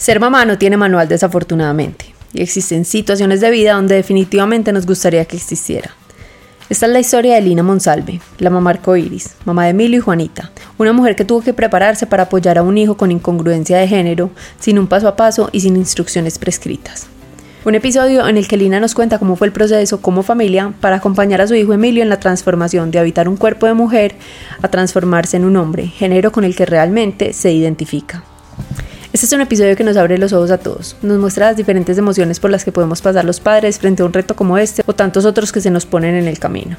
Ser mamá no tiene manual desafortunadamente, y existen situaciones de vida donde definitivamente nos gustaría que existiera. Esta es la historia de Lina Monsalve, la mamá arcoiris, mamá de Emilio y Juanita, una mujer que tuvo que prepararse para apoyar a un hijo con incongruencia de género, sin un paso a paso y sin instrucciones prescritas. Un episodio en el que Lina nos cuenta cómo fue el proceso como familia para acompañar a su hijo Emilio en la transformación de habitar un cuerpo de mujer a transformarse en un hombre, género con el que realmente se identifica. Este es un episodio que nos abre los ojos a todos, nos muestra las diferentes emociones por las que podemos pasar los padres frente a un reto como este o tantos otros que se nos ponen en el camino,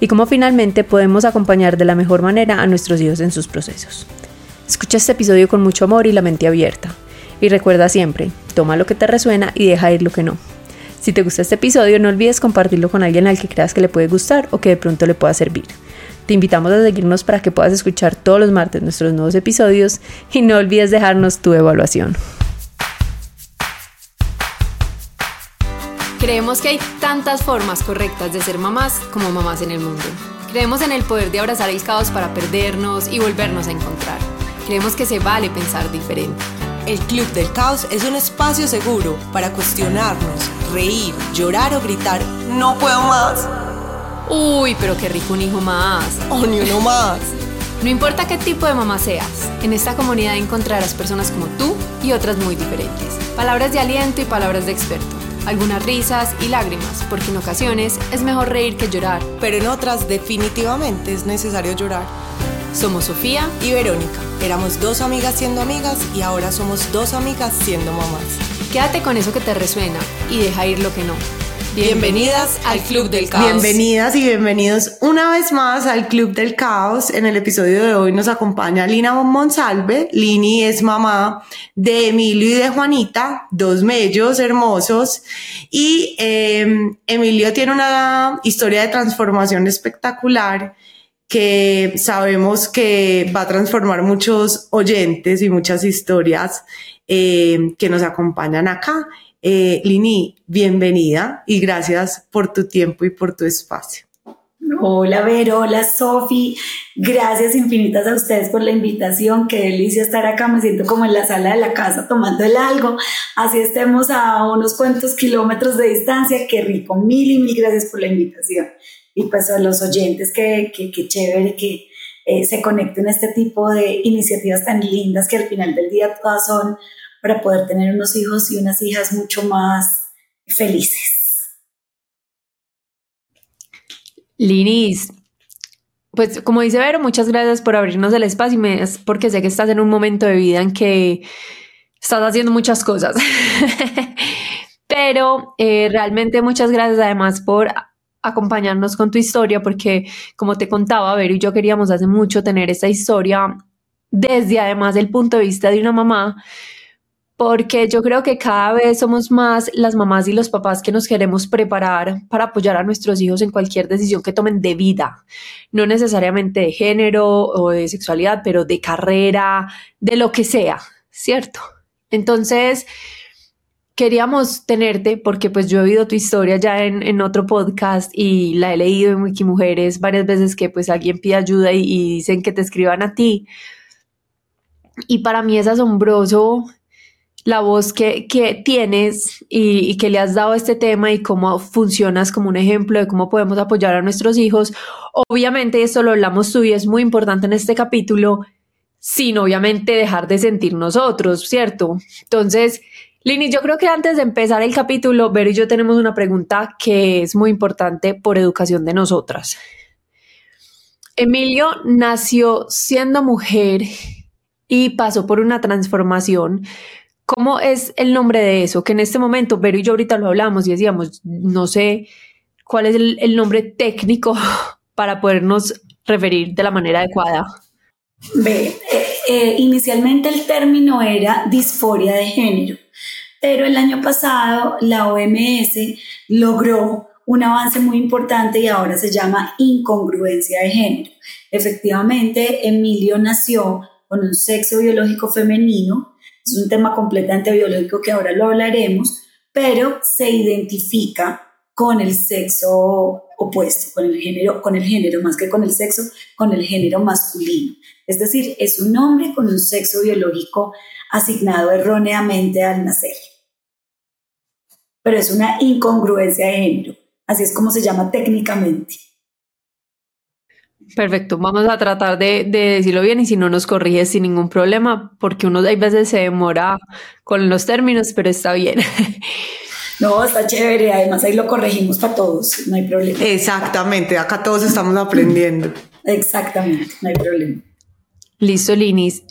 y cómo finalmente podemos acompañar de la mejor manera a nuestros hijos en sus procesos. Escucha este episodio con mucho amor y la mente abierta, y recuerda siempre, toma lo que te resuena y deja ir lo que no. Si te gusta este episodio, no olvides compartirlo con alguien al que creas que le puede gustar o que de pronto le pueda servir. Te invitamos a seguirnos para que puedas escuchar todos los martes nuestros nuevos episodios y no olvides dejarnos tu evaluación. Creemos que hay tantas formas correctas de ser mamás como mamás en el mundo. Creemos en el poder de abrazar el caos para perdernos y volvernos a encontrar. Creemos que se vale pensar diferente. El Club del Caos es un espacio seguro para cuestionarnos, reír, llorar o gritar, no puedo más. Uy, pero qué rico un hijo más. O ni uno más. No importa qué tipo de mamá seas, en esta comunidad encontrarás personas como tú y otras muy diferentes. Palabras de aliento y palabras de experto. Algunas risas y lágrimas, porque en ocasiones es mejor reír que llorar. Pero en otras definitivamente es necesario llorar. Somos Sofía y Verónica. Éramos dos amigas siendo amigas y ahora somos dos amigas siendo mamás. Quédate con eso que te resuena y deja ir lo que no. Bienvenidas al Club del Caos. Bienvenidas y bienvenidos una vez más al Club del Caos. En el episodio de hoy nos acompaña Lina Monsalve. Lini es mamá de Emilio y de Juanita, dos mellos hermosos. Y em, Emilio tiene una historia de transformación espectacular que sabemos que va a transformar muchos oyentes y muchas historias em, que nos acompañan acá. Eh, Lini, bienvenida y gracias por tu tiempo y por tu espacio. Hola Vero, hola Sofi, gracias infinitas a ustedes por la invitación, qué delicia estar acá, me siento como en la sala de la casa tomando el algo, así estemos a unos cuantos kilómetros de distancia, qué rico, mil y mil gracias por la invitación. Y pues a los oyentes, qué, qué, qué chévere que eh, se conecten a este tipo de iniciativas tan lindas que al final del día todas son para poder tener unos hijos y unas hijas mucho más felices. Linis, pues como dice Vero, muchas gracias por abrirnos el espacio y porque sé que estás en un momento de vida en que estás haciendo muchas cosas. Pero eh, realmente muchas gracias además por acompañarnos con tu historia, porque como te contaba, Vero y yo queríamos hace mucho tener esta historia desde además el punto de vista de una mamá porque yo creo que cada vez somos más las mamás y los papás que nos queremos preparar para apoyar a nuestros hijos en cualquier decisión que tomen de vida, no necesariamente de género o de sexualidad, pero de carrera, de lo que sea, ¿cierto? Entonces, queríamos tenerte porque pues yo he oído tu historia ya en, otro podcast y la he leído en Wikimujeres varias veces que pues alguien pide ayuda y, y dicen que te escriban a ti. Y para mí es asombroso la voz que, tienes y, que le has dado a este tema y cómo funcionas como un ejemplo de cómo podemos apoyar a nuestros hijos. Obviamente esto lo hablamos tú y es muy importante en este capítulo, sin obviamente dejar de sentir nosotros, ¿cierto? Entonces, Lini, yo creo que antes de empezar el capítulo, Ver y yo tenemos una pregunta que es muy importante por educación de nosotras. Emilio nació siendo mujer y pasó por una transformación ¿Cómo es el nombre de eso? Que en este momento, Vero y yo ahorita lo hablamos y decíamos, no sé cuál es el, nombre técnico para podernos referir de la manera adecuada. Ve, eh, eh, inicialmente el término era disforia de género, pero el año pasado la OMS logró un avance muy importante y ahora se llama incongruencia de género. Efectivamente, Emilio nació con un sexo biológico femenino, es un tema completamente biológico que ahora lo hablaremos, pero se identifica con el sexo opuesto, con el género, con el género más que con el sexo, con el género masculino. Es decir, es un hombre con un sexo biológico asignado erróneamente al nacer. Pero es una incongruencia de género, así es como se llama técnicamente. Perfecto, vamos a tratar de, decirlo bien y si no nos corriges sin ningún problema, porque uno a veces se demora con los términos, pero está bien. No, está chévere, además ahí lo corregimos para todos, no hay problema. Exactamente, acá todos estamos aprendiendo. Exactamente, no hay problema. Listo, Linis.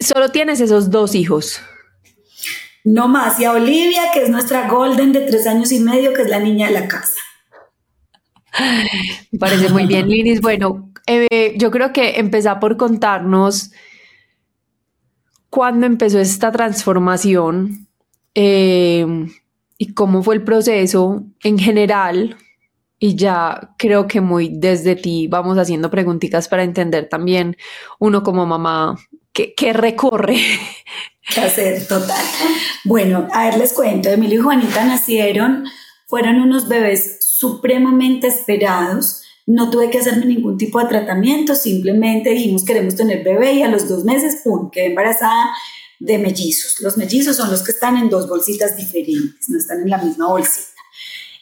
Solo tienes esos dos hijos. No más, y a Olivia, que es nuestra Golden de tres años y medio, que es la niña de la casa. Me parece muy bien, Linis. Bueno, eh, yo creo que empezar por contarnos cuándo empezó esta transformación. Eh, y cómo fue el proceso en general. Y ya creo que muy desde ti vamos haciendo preguntitas para entender también uno como mamá qué, recorre. ¿Qué hacer? Total. Bueno, a ver, les cuento. Emilio y Juanita nacieron, fueron unos bebés supremamente esperados. No tuve que hacerme ningún tipo de tratamiento, simplemente dijimos queremos tener bebé y a los dos meses, ¡pum!, quedé embarazada de mellizos. Los mellizos son los que están en dos bolsitas diferentes, no están en la misma bolsita.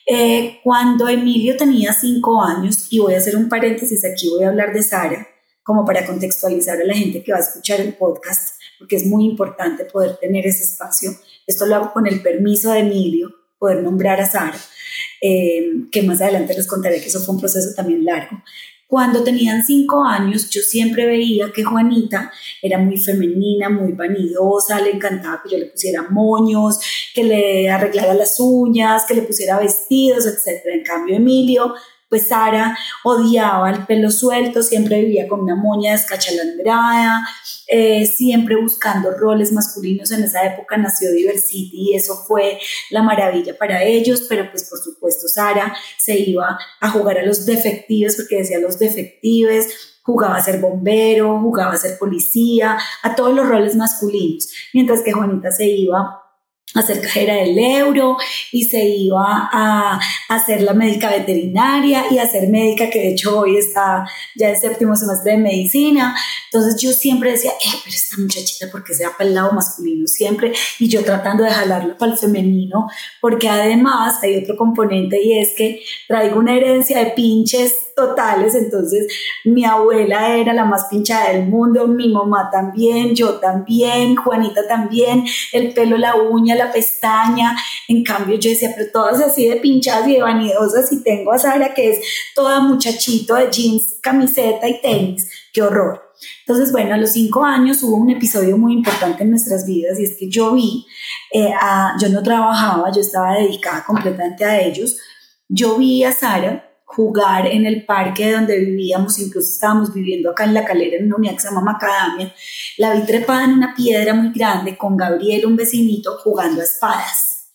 Eh, cuando Emilio tenía cinco años, y voy a hacer un paréntesis aquí, voy a hablar de Sara, como para contextualizar a la gente que va a escuchar el podcast, porque es muy importante poder tener ese espacio. Esto lo hago con el permiso de Emilio, poder nombrar a Sara, eh, que más adelante les contaré que eso fue un proceso también largo. Cuando tenían cinco años, yo siempre veía que Juanita era muy femenina, muy vanidosa, le encantaba que yo le pusiera moños, que le arreglara las uñas, que le pusiera vestidos, etc. En cambio, Emilio pues Sara odiaba el pelo suelto, siempre vivía con una moña descachalandrada, eh, siempre buscando roles masculinos. En esa época nació Diversity y eso fue la maravilla para ellos, pero pues por supuesto Sara se iba a jugar a los defectivos porque decía los defectivos, jugaba a ser bombero, jugaba a ser policía, a todos los roles masculinos, mientras que Juanita se iba a ser cajera del euro y se iba a, hacer la médica veterinaria y a ser médica que de hecho hoy está ya en séptimo semestre de medicina. Entonces yo siempre decía, eh, pero esta muchachita, porque sea para el lado masculino siempre? Y yo tratando de jalarla para el femenino, porque además hay otro componente y es que traigo una herencia de pinches totales, entonces mi abuela era la más pinchada del mundo, mi mamá también, yo también, Juanita también, el pelo, la uña, la pestaña, en cambio yo decía, pero todas así de pinchadas y de vanidosas y tengo a Sara que es toda muchachito de jeans, camiseta y tenis, qué horror. Entonces, bueno, a los cinco años hubo un episodio muy importante en nuestras vidas y es que yo vi, eh, yo no trabajaba, yo estaba dedicada completamente a ellos, yo vi a Sara jugar en el parque donde vivíamos, incluso estábamos viviendo acá en la calera en una unidad que se llama Macadamia, la vi trepada en una piedra muy grande con Gabriel, un vecinito, jugando a espadas.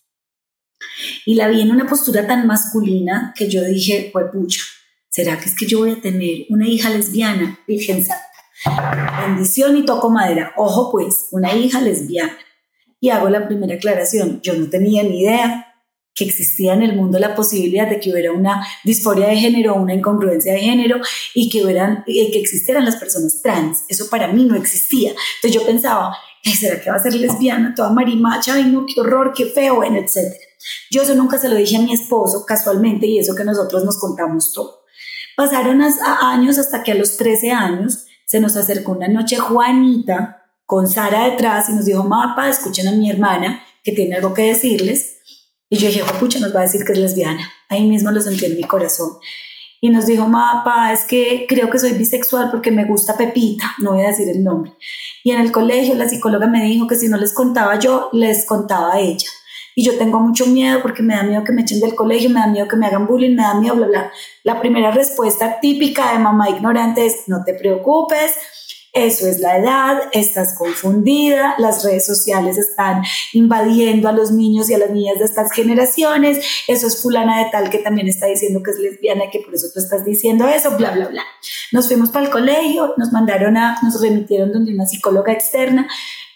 Y la vi en una postura tan masculina que yo dije, pues pucha, ¿será que es que yo voy a tener una hija lesbiana? Virgen Santa. Bendición y toco madera. Ojo pues, una hija lesbiana. Y hago la primera aclaración, yo no tenía ni idea que existía en el mundo la posibilidad de que hubiera una disforia de género, una incongruencia de género y que, hubieran, que existieran las personas trans. Eso para mí no existía. Entonces yo pensaba, ¿será que va a ser lesbiana, toda marimacha? Ay, no, qué horror, qué feo, bueno, etc. Yo eso nunca se lo dije a mi esposo casualmente y eso que nosotros nos contamos todo. Pasaron años hasta que a los 13 años se nos acercó una noche Juanita con Sara detrás y nos dijo, mapa, escuchen a mi hermana que tiene algo que decirles. Y yo dije, pucha, nos va a decir que es lesbiana. Ahí mismo lo sentí en mi corazón. Y nos dijo, mapa, es que creo que soy bisexual porque me gusta Pepita, no voy a decir el nombre. Y en el colegio la psicóloga me dijo que si no les contaba yo, les contaba a ella. Y yo tengo mucho miedo porque me da miedo que me echen del colegio, me da miedo que me hagan bullying, me da miedo, bla, bla. La primera respuesta típica de mamá ignorante es, no te preocupes, eso es la edad, estás confundida, las redes sociales están invadiendo a los niños y a las niñas de estas generaciones, eso es fulana de tal que también está diciendo que es lesbiana y que por eso tú estás diciendo eso, bla, bla, bla. Nos fuimos para el colegio, nos mandaron a, nos remitieron donde una psicóloga externa,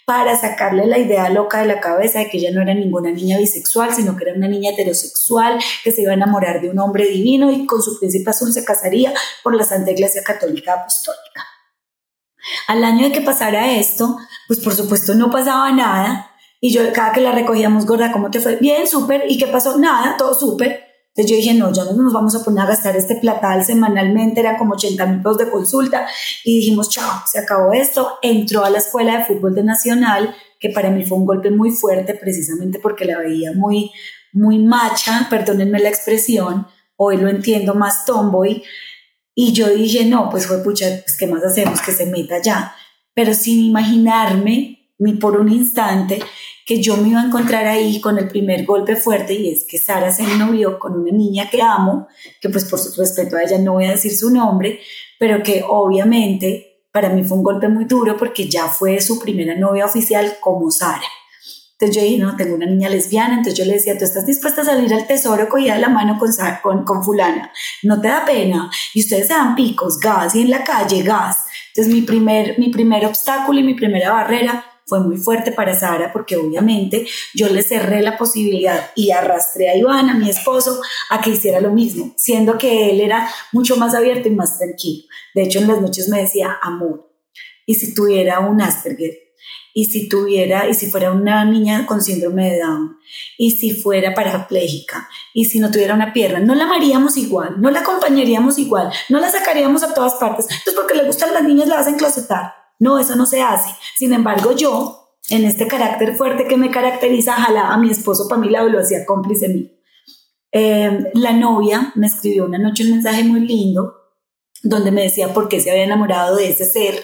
para sacarle la idea loca de la cabeza de que ella no era ninguna niña bisexual, sino que era una niña heterosexual que se iba a enamorar de un hombre divino y con su príncipe azul se casaría por la Santa Iglesia Católica Apostólica. Al año de que pasara esto, pues por supuesto no pasaba nada. Y yo cada que la recogíamos, gorda, ¿cómo te fue? Bien, súper. ¿Y qué pasó? Nada, todo súper. Entonces yo dije, no, ya no nos vamos a poner a gastar este platal semanalmente, eran como 80 mil pesos de consulta. Y dijimos, chao, se acabó esto. Entró a la escuela de fútbol de Nacional, que para mí fue un golpe muy fuerte, precisamente porque la veía muy, muy macha, perdónenme la expresión, hoy lo entiendo más tomboy. Y yo dije, no, pues fue pucha, pues ¿qué más hacemos? Que se meta ya. Pero sin imaginarme, ni por un instante, que yo me iba a encontrar ahí con el primer golpe fuerte y es que Sara se novió con una niña que amo, que pues por su respeto a ella no voy a decir su nombre, pero que obviamente para mí fue un golpe muy duro porque ya fue su primera novia oficial como Sara. Entonces yo dije, no, tengo una niña lesbiana, entonces yo le decía, tú estás dispuesta a salir al tesoro cogida de la mano con, con, con fulana, no te da pena, y ustedes se dan picos, gas, y en la calle, gas. Entonces mi primer, mi primer obstáculo y mi primera barrera fue muy fuerte para Sara porque obviamente yo le cerré la posibilidad y arrastré a Iván, a mi esposo, a que hiciera lo mismo, siendo que él era mucho más abierto y más tranquilo. De hecho, en las noches me decía, amor, y si tuviera un Asperger, y si tuviera, y si fuera una niña con síndrome de Down, y si fuera parapléjica, y si no tuviera una pierna, no la amaríamos igual, no la acompañaríamos igual, no la sacaríamos a todas partes. Entonces, porque le gustan las niñas, la hacen closetar. No, eso no se hace. Sin embargo, yo, en este carácter fuerte que me caracteriza, jalaba a mi esposo para mi lado y lo hacía cómplice mío. Eh, la novia me escribió una noche un mensaje muy lindo donde me decía por qué se había enamorado de ese ser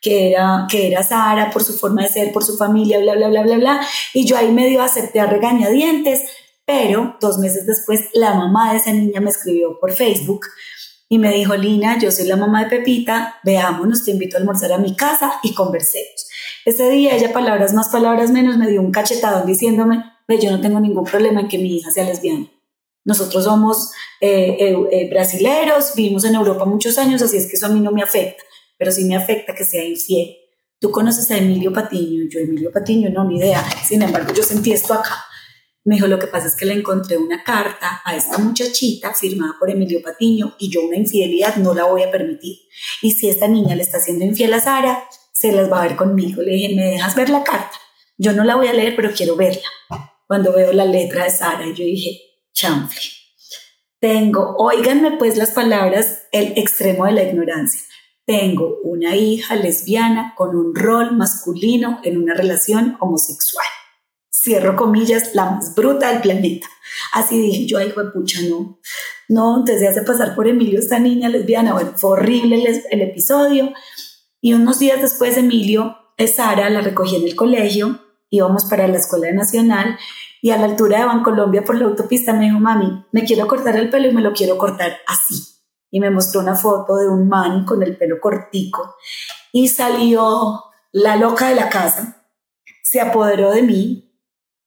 que era, que era Sara, por su forma de ser, por su familia, bla, bla, bla, bla, bla. Y yo ahí medio acepté a regañadientes, pero dos meses después la mamá de esa niña me escribió por Facebook y me dijo, Lina, yo soy la mamá de Pepita, veámonos, te invito a almorzar a mi casa y conversemos. Ese día ella, palabras más, palabras menos, me dio un cachetadón diciéndome, ve, yo no tengo ningún problema en que mi hija sea lesbiana. Nosotros somos eh, eh, eh, brasileros, vivimos en Europa muchos años, así es que eso a mí no me afecta pero sí me afecta que sea infiel. Tú conoces a Emilio Patiño, yo Emilio Patiño no, ni idea. Sin embargo, yo sentí esto acá. Me dijo, lo que pasa es que le encontré una carta a esta muchachita firmada por Emilio Patiño y yo una infidelidad no la voy a permitir. Y si esta niña le está haciendo infiel a Sara, se las va a ver conmigo. Le dije, ¿me dejas ver la carta? Yo no la voy a leer, pero quiero verla. Cuando veo la letra de Sara, yo dije, chanfle. Tengo, oíganme pues las palabras, el extremo de la ignorancia tengo una hija lesbiana con un rol masculino en una relación homosexual. Cierro comillas, la más bruta del planeta. Así dije yo, ay, fue pucha, no. No, entonces se hace pasar por Emilio esta niña lesbiana. Bueno, fue horrible el, el episodio. Y unos días después, Emilio, Sara, la recogí en el colegio, íbamos para la Escuela Nacional y a la altura de Bancolombia por la autopista me dijo, mami, me quiero cortar el pelo y me lo quiero cortar así y me mostró una foto de un man con el pelo cortico y salió la loca de la casa, se apoderó de mí,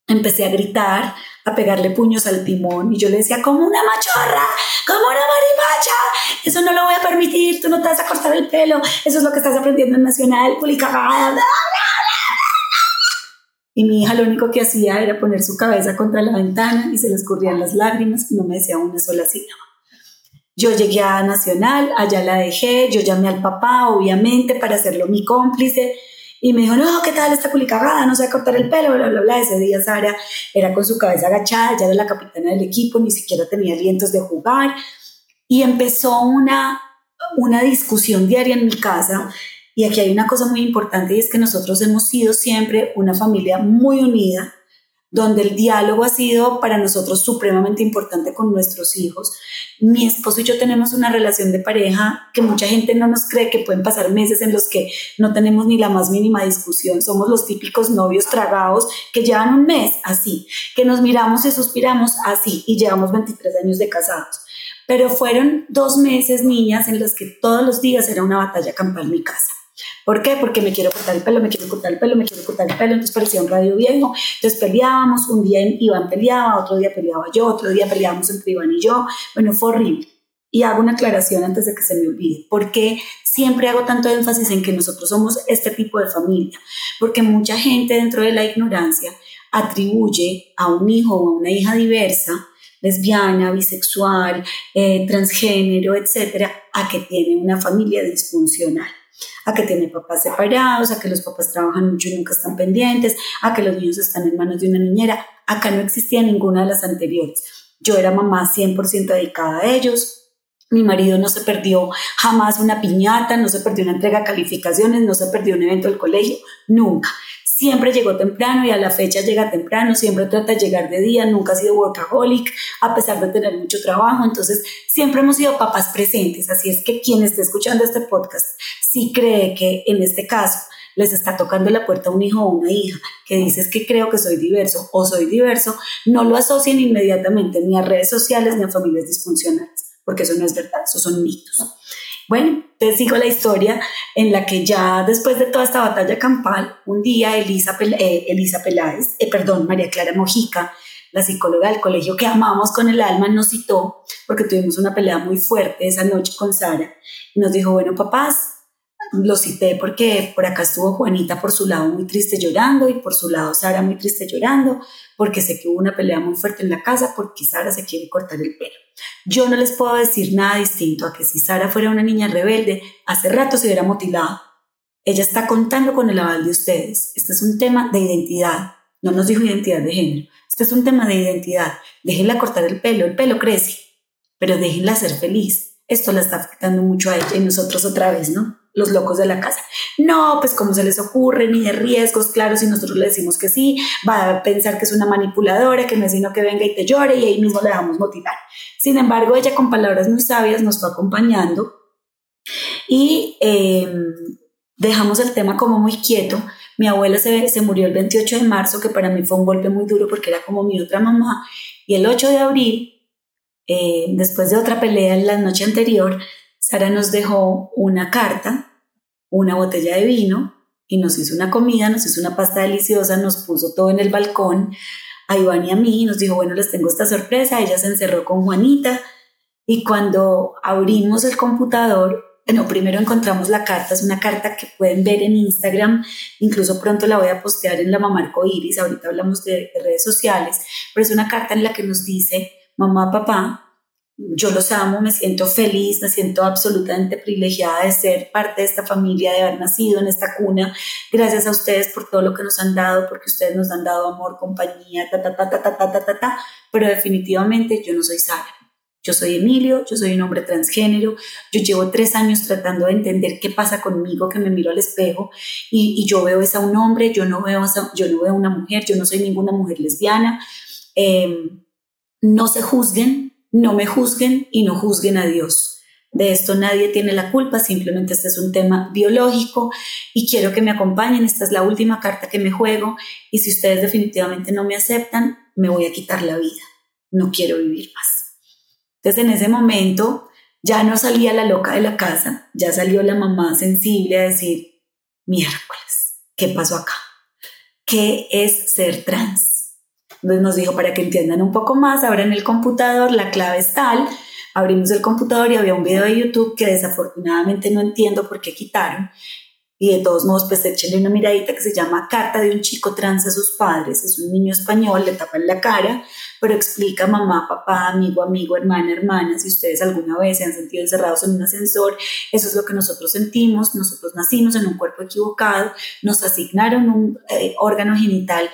empecé a gritar, a pegarle puños al timón y yo le decía, como una machorra, como una marimacha, eso no lo voy a permitir, tú no te vas a cortar el pelo, eso es lo que estás aprendiendo en Nacional, pulicagada. Y mi hija lo único que hacía era poner su cabeza contra la ventana y se le escurrían las lágrimas y no me decía una sola sílaba. Yo llegué a Nacional, allá la dejé, yo llamé al papá, obviamente, para hacerlo mi cómplice. Y me dijo, no, ¿qué tal esta culicagada? No sé cortar el pelo, bla, bla, bla. Ese día Sara era con su cabeza agachada, ya era la capitana del equipo, ni siquiera tenía alientos de jugar. Y empezó una, una discusión diaria en mi casa. Y aquí hay una cosa muy importante y es que nosotros hemos sido siempre una familia muy unida, donde el diálogo ha sido para nosotros supremamente importante con nuestros hijos. Mi esposo y yo tenemos una relación de pareja que mucha gente no nos cree que pueden pasar meses en los que no tenemos ni la más mínima discusión. Somos los típicos novios tragados que llevan un mes así, que nos miramos y suspiramos así y llevamos 23 años de casados. Pero fueron dos meses, niñas, en los que todos los días era una batalla campal en mi casa. ¿Por qué? Porque me quiero cortar el pelo, me quiero cortar el pelo, me quiero cortar el pelo, entonces parecía un radio viejo, entonces peleábamos, un día Iván peleaba, otro día peleaba yo, otro día peleábamos entre Iván y yo, bueno, fue horrible. y hago una aclaración antes de que se me olvide. ¿Por qué siempre hago tanto énfasis en que nosotros somos este tipo de familia? Porque mucha gente dentro de la ignorancia atribuye a un hijo o a una hija diversa, lesbiana, bisexual, eh, transgénero, etcétera, a que tiene una familia disfuncional a que tiene papás separados, a que los papás trabajan mucho y nunca están pendientes, a que los niños están en manos de una niñera. Acá no existía ninguna de las anteriores. Yo era mamá 100% dedicada a ellos, mi marido no se perdió jamás una piñata, no se perdió una entrega de calificaciones, no se perdió un evento del colegio, nunca. Siempre llegó temprano y a la fecha llega temprano, siempre trata de llegar de día, nunca ha sido workaholic, a pesar de tener mucho trabajo. Entonces, siempre hemos sido papás presentes. Así es que quien esté escuchando este podcast, si cree que en este caso les está tocando la puerta a un hijo o una hija que dices que creo que soy diverso o soy diverso, no lo asocien inmediatamente ni a redes sociales ni a familias disfuncionales porque eso no es verdad, eso son mitos. Bueno, te sigo la historia en la que ya después de toda esta batalla campal, un día Elisa, eh, Elisa Peláez, eh, perdón, María Clara Mojica, la psicóloga del colegio que amamos con el alma, nos citó porque tuvimos una pelea muy fuerte esa noche con Sara y nos dijo, bueno, papás, lo cité porque por acá estuvo Juanita por su lado muy triste llorando y por su lado Sara muy triste llorando porque sé que hubo una pelea muy fuerte en la casa porque Sara se quiere cortar el pelo. Yo no les puedo decir nada distinto a que si Sara fuera una niña rebelde, hace rato se hubiera mutilado. Ella está contando con el aval de ustedes. Este es un tema de identidad. No nos dijo identidad de género. Este es un tema de identidad. Déjenla cortar el pelo. El pelo crece. Pero déjenla ser feliz. Esto la está afectando mucho a ella y nosotros otra vez, ¿no? Los locos de la casa. No, pues como se les ocurre, ni de riesgos, claro, si nosotros le decimos que sí, va a pensar que es una manipuladora, que no es sino que venga y te llore y ahí mismo le dejamos motivar. Sin embargo, ella con palabras muy sabias nos fue acompañando y em, dejamos el tema como muy quieto. Mi abuela se, se murió el 28 de marzo, que para mí fue un golpe muy duro porque era como mi otra mamá, y el 8 de abril, eh, después de otra pelea en la noche anterior, Sara nos dejó una carta, una botella de vino y nos hizo una comida, nos hizo una pasta deliciosa, nos puso todo en el balcón a Iván y a mí y nos dijo, bueno, les tengo esta sorpresa. Ella se encerró con Juanita y cuando abrimos el computador, bueno, primero encontramos la carta, es una carta que pueden ver en Instagram, incluso pronto la voy a postear en la Mamarco Iris, ahorita hablamos de, de redes sociales, pero es una carta en la que nos dice, mamá, papá, yo los amo, me siento feliz, me siento absolutamente privilegiada de ser parte de esta familia, de haber nacido en esta cuna. Gracias a ustedes por todo lo que nos han dado, porque ustedes nos han dado amor, compañía, ta, ta, ta, ta, ta, ta, ta, ta, ta. Pero definitivamente yo no soy Sara. Yo soy Emilio, yo soy un hombre transgénero, yo llevo tres años tratando de entender qué pasa conmigo, que me miro al espejo y, y yo veo esa un hombre, yo no veo esa, yo no veo una mujer, yo no soy ninguna mujer lesbiana. Eh, no se juzguen, no me juzguen y no juzguen a Dios. De esto nadie tiene la culpa, simplemente este es un tema biológico y quiero que me acompañen. Esta es la última carta que me juego y si ustedes definitivamente no me aceptan, me voy a quitar la vida. No quiero vivir más. Entonces en ese momento ya no salía la loca de la casa, ya salió la mamá sensible a decir, miércoles, ¿qué pasó acá? ¿Qué es ser trans? Entonces nos dijo, para que entiendan un poco más, ahora en el computador la clave es tal, abrimos el computador y había un video de YouTube que desafortunadamente no entiendo por qué quitaron. Y de todos modos, pues échenle una miradita que se llama Carta de un chico trans a sus padres. Es un niño español, le tapan la cara, pero explica mamá, papá, amigo, amigo, hermana, hermana, si ustedes alguna vez se han sentido encerrados en un ascensor, eso es lo que nosotros sentimos. Nosotros nacimos en un cuerpo equivocado, nos asignaron un eh, órgano genital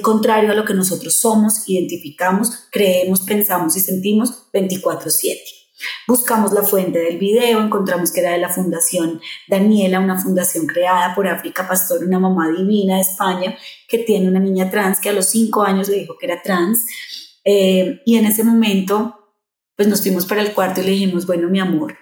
contrario a lo que nosotros somos, identificamos, creemos, pensamos y sentimos 24/7. Buscamos la fuente del video, encontramos que era de la Fundación Daniela, una fundación creada por África Pastor, una mamá divina de España, que tiene una niña trans que a los cinco años le dijo que era trans. Eh, y en ese momento, pues nos fuimos para el cuarto y le dijimos, bueno, mi amor,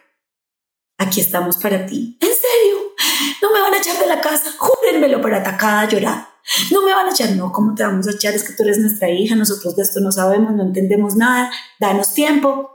aquí estamos para ti. ¿En serio? ¿No me van a echar de la casa? Júrenmelo para atacada llorar. No me van a echar, no, ¿cómo te vamos a echar? Es que tú eres nuestra hija, nosotros de esto no sabemos, no entendemos nada, danos tiempo.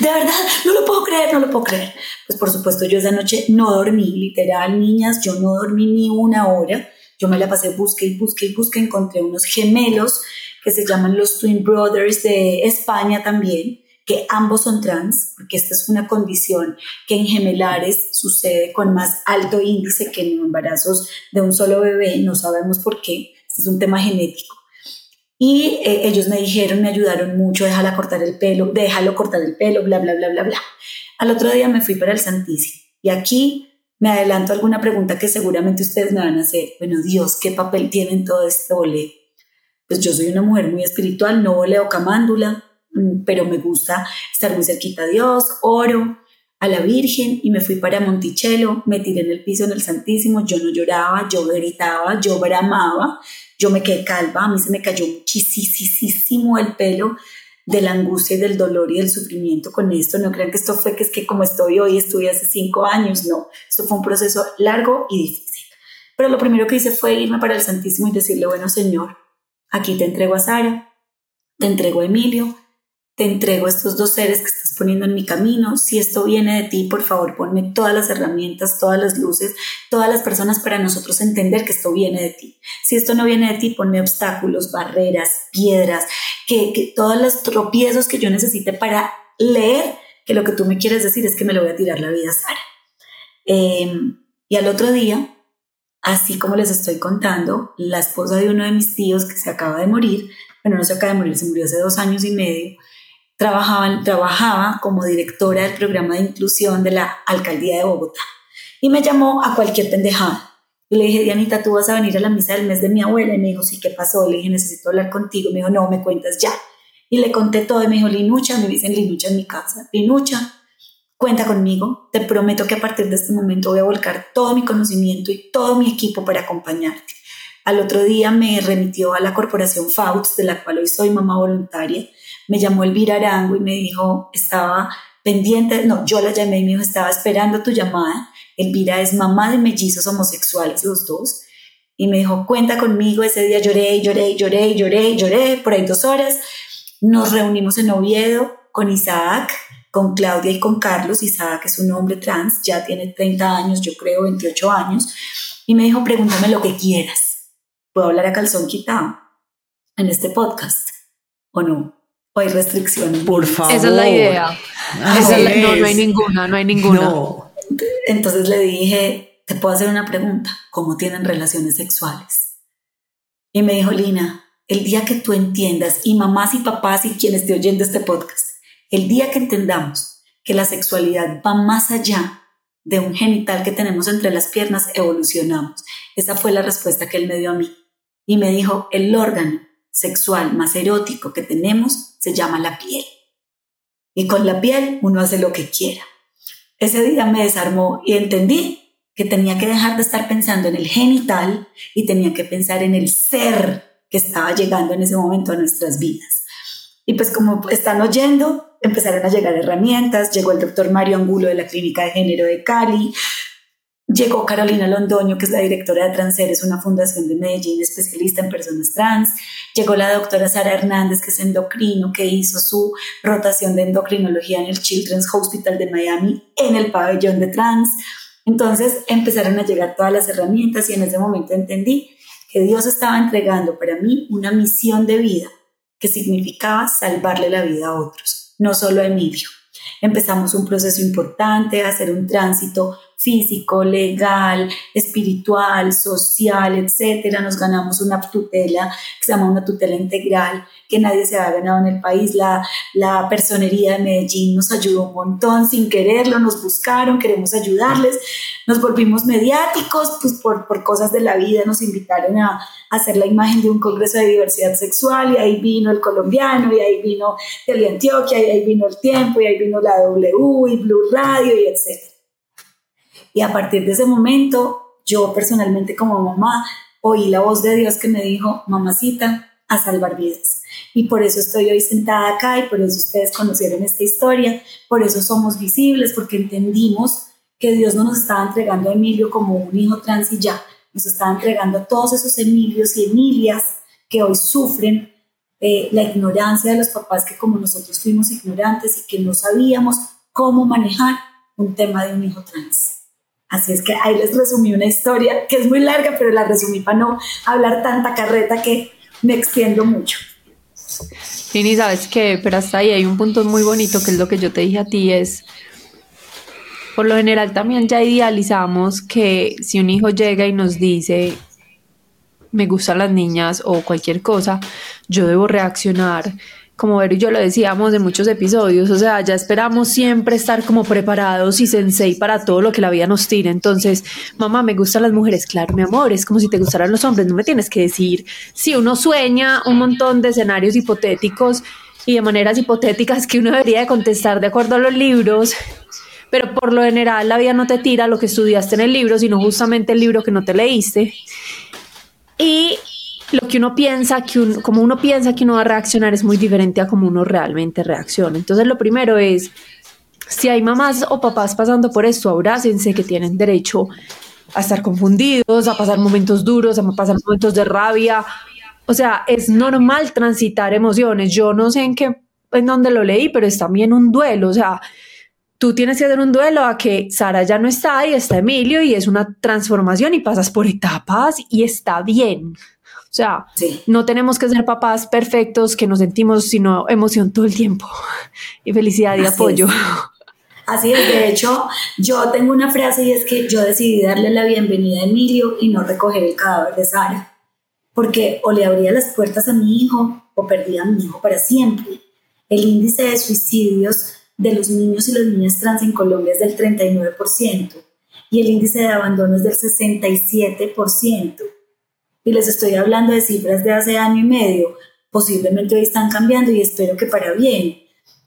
De verdad, no lo puedo creer, no lo puedo creer. Pues por supuesto, yo esa noche no dormí, literal, niñas, yo no dormí ni una hora. Yo me la pasé, busqué y busqué y busqué, encontré unos gemelos que se llaman los Twin Brothers de España también, que ambos son trans, porque esta es una condición que en gemelares sucede con más alto índice que en embarazos de un solo bebé, no sabemos por qué, este es un tema genético. Y eh, ellos me dijeron, me ayudaron mucho, déjala cortar el pelo, déjalo cortar el pelo, bla, bla, bla, bla, bla. Al otro día me fui para el Santísimo. Y aquí me adelanto alguna pregunta que seguramente ustedes me van a hacer. Bueno, Dios, ¿qué papel tiene en todo este boleo? Pues yo soy una mujer muy espiritual, no voleo camándula, pero me gusta estar muy cerquita a Dios, oro a la Virgen y me fui para Monticello, me tiré en el piso en el Santísimo, yo no lloraba, yo gritaba, yo bramaba, yo me quedé calva, a mí se me cayó muchísimo el pelo de la angustia y del dolor y del sufrimiento con esto. No crean que esto fue que es que como estoy hoy, estuve hace cinco años, no, esto fue un proceso largo y difícil. Pero lo primero que hice fue irme para el Santísimo y decirle, bueno Señor, aquí te entrego a Sara, te entrego a Emilio, te entrego estos dos seres que estás poniendo en mi camino. Si esto viene de ti, por favor, ponme todas las herramientas, todas las luces, todas las personas para nosotros entender que esto viene de ti. Si esto no viene de ti, ponme obstáculos, barreras, piedras, que, que todos los tropiezos que yo necesite para leer que lo que tú me quieres decir es que me lo voy a tirar la vida Sara. Em, y al otro día, así como les estoy contando, la esposa de uno de mis tíos que se acaba de morir, bueno, no se acaba de morir, se murió hace dos años y medio, trabajaba, trabajaba como directora del programa de inclusión de la alcaldía de Bogotá. Y me llamó a cualquier pendejada. Y le dije, Dianita, tú vas a venir a la misa del mes de mi abuela. Y me dijo, sí, ¿qué pasó? Le dije, necesito hablar contigo. Me dijo, no, me cuentas ya. Y le conté todo. Y me dijo, Linucha, me dicen Linucha en mi casa. Linucha, cuenta conmigo. Te prometo que a partir de este momento voy a volcar todo mi conocimiento y todo mi equipo para acompañarte. Al otro día me remitió a la corporación FAUTS, de la cual hoy soy mamá voluntaria me llamó Elvira Arango y me dijo, estaba pendiente, no, yo la llamé y me dijo, estaba esperando tu llamada. Elvira es mamá de mellizos homosexuales, los dos. Y me dijo, cuenta conmigo. Ese día lloré, lloré, lloré, lloré, lloré, por ahí dos horas. Nos reunimos en Oviedo con Isaac, con Claudia y con Carlos. Isaac es un hombre trans, ya tiene 30 años, yo creo 28 años. Y me dijo, pregúntame lo que quieras. ¿Puedo hablar a calzón quitado en este podcast o no? Hay restricciones? Por favor. Esa es la idea. no, no hay ninguna, no hay ninguna. Entonces le dije, te puedo hacer una pregunta, ¿cómo tienen relaciones sexuales? Y me dijo, Lina, el día que tú entiendas, y mamás y papás y quienes te oyendo este podcast, el día que entendamos que la sexualidad va más allá de un genital que tenemos entre las piernas, evolucionamos. Esa fue la respuesta que él me dio a mí. Y me dijo, el órgano sexual más erótico que tenemos se llama la piel. Y con la piel uno hace lo que quiera. Ese día me desarmó y entendí que tenía que dejar de estar pensando en el genital y tenía que pensar en el ser que estaba llegando en ese momento a nuestras vidas. Y pues como están oyendo, empezaron a llegar herramientas, llegó el doctor Mario Angulo de la Clínica de Género de Cali, Llegó Carolina Londoño, que es la directora de Transeres, una fundación de Medellín especialista en personas trans. Llegó la doctora Sara Hernández, que es endocrino, que hizo su rotación de endocrinología en el Children's Hospital de Miami, en el pabellón de trans. Entonces empezaron a llegar todas las herramientas y en ese momento entendí que Dios estaba entregando para mí una misión de vida que significaba salvarle la vida a otros, no solo a Emilio. Empezamos un proceso importante, hacer un tránsito físico, legal, espiritual, social, etcétera. Nos ganamos una tutela que se llama una tutela integral que nadie se ha ganado en el país. La, la personería de Medellín nos ayudó un montón sin quererlo, nos buscaron, queremos ayudarles. Nos volvimos mediáticos, pues por, por cosas de la vida nos invitaron a, hacer la imagen de un congreso de diversidad sexual y ahí vino el colombiano y ahí vino Antioquia y ahí vino el tiempo y ahí vino la W y Blue Radio y etcétera. Y a partir de ese momento, yo personalmente como mamá oí la voz de Dios que me dijo, mamacita, a salvar vidas. Y por eso estoy hoy sentada acá y por eso ustedes conocieron esta historia, por eso somos visibles, porque entendimos que Dios no nos estaba entregando a Emilio como un hijo trans y ya, nos estaba entregando a todos esos Emilios y Emilias que hoy sufren eh, la ignorancia de los papás que como nosotros fuimos ignorantes y que no sabíamos cómo manejar un tema de un hijo trans. Así es que ahí les resumí una historia que es muy larga, pero la resumí para no hablar tanta carreta que me extiendo mucho. ni sabes qué, pero hasta ahí hay un punto muy bonito que es lo que yo te dije a ti, es por lo general también ya idealizamos que si un hijo llega y nos dice me gustan las niñas o cualquier cosa, yo debo reaccionar como Vero y yo lo decíamos en muchos episodios, o sea, ya esperamos siempre estar como preparados y sensei para todo lo que la vida nos tire. Entonces, mamá, me gustan las mujeres, claro, mi amor, es como si te gustaran los hombres, no me tienes que decir. Si uno sueña un montón de escenarios hipotéticos y de maneras hipotéticas que uno debería de contestar de acuerdo a los libros, pero por lo general la vida no te tira lo que estudiaste en el libro, sino justamente el libro que no te leíste. Y lo que uno piensa, que como uno piensa que uno va a reaccionar es muy diferente a como uno realmente reacciona. Entonces lo primero es, si hay mamás o papás pasando por esto, abrácense que tienen derecho a estar confundidos, a pasar momentos duros, a pasar momentos de rabia. O sea, es normal transitar emociones. Yo no sé en qué, en dónde lo leí, pero es también un duelo. O sea, tú tienes que hacer un duelo a que Sara ya no está y está Emilio y es una transformación y pasas por etapas y está bien. O sea, no tenemos que ser papás perfectos que nos sentimos sino emoción todo el tiempo y felicidad y apoyo. Así es, de hecho, yo tengo una frase y es que yo decidí darle la bienvenida a Emilio y no recoger el cadáver de Sara, porque o le abría las puertas a mi hijo o perdía a mi hijo para siempre. El índice de suicidios de los niños y las niñas trans en Colombia es del 39% y el índice de abandono es del 67% y les estoy hablando de cifras de hace año y medio, posiblemente hoy están cambiando y espero que para bien.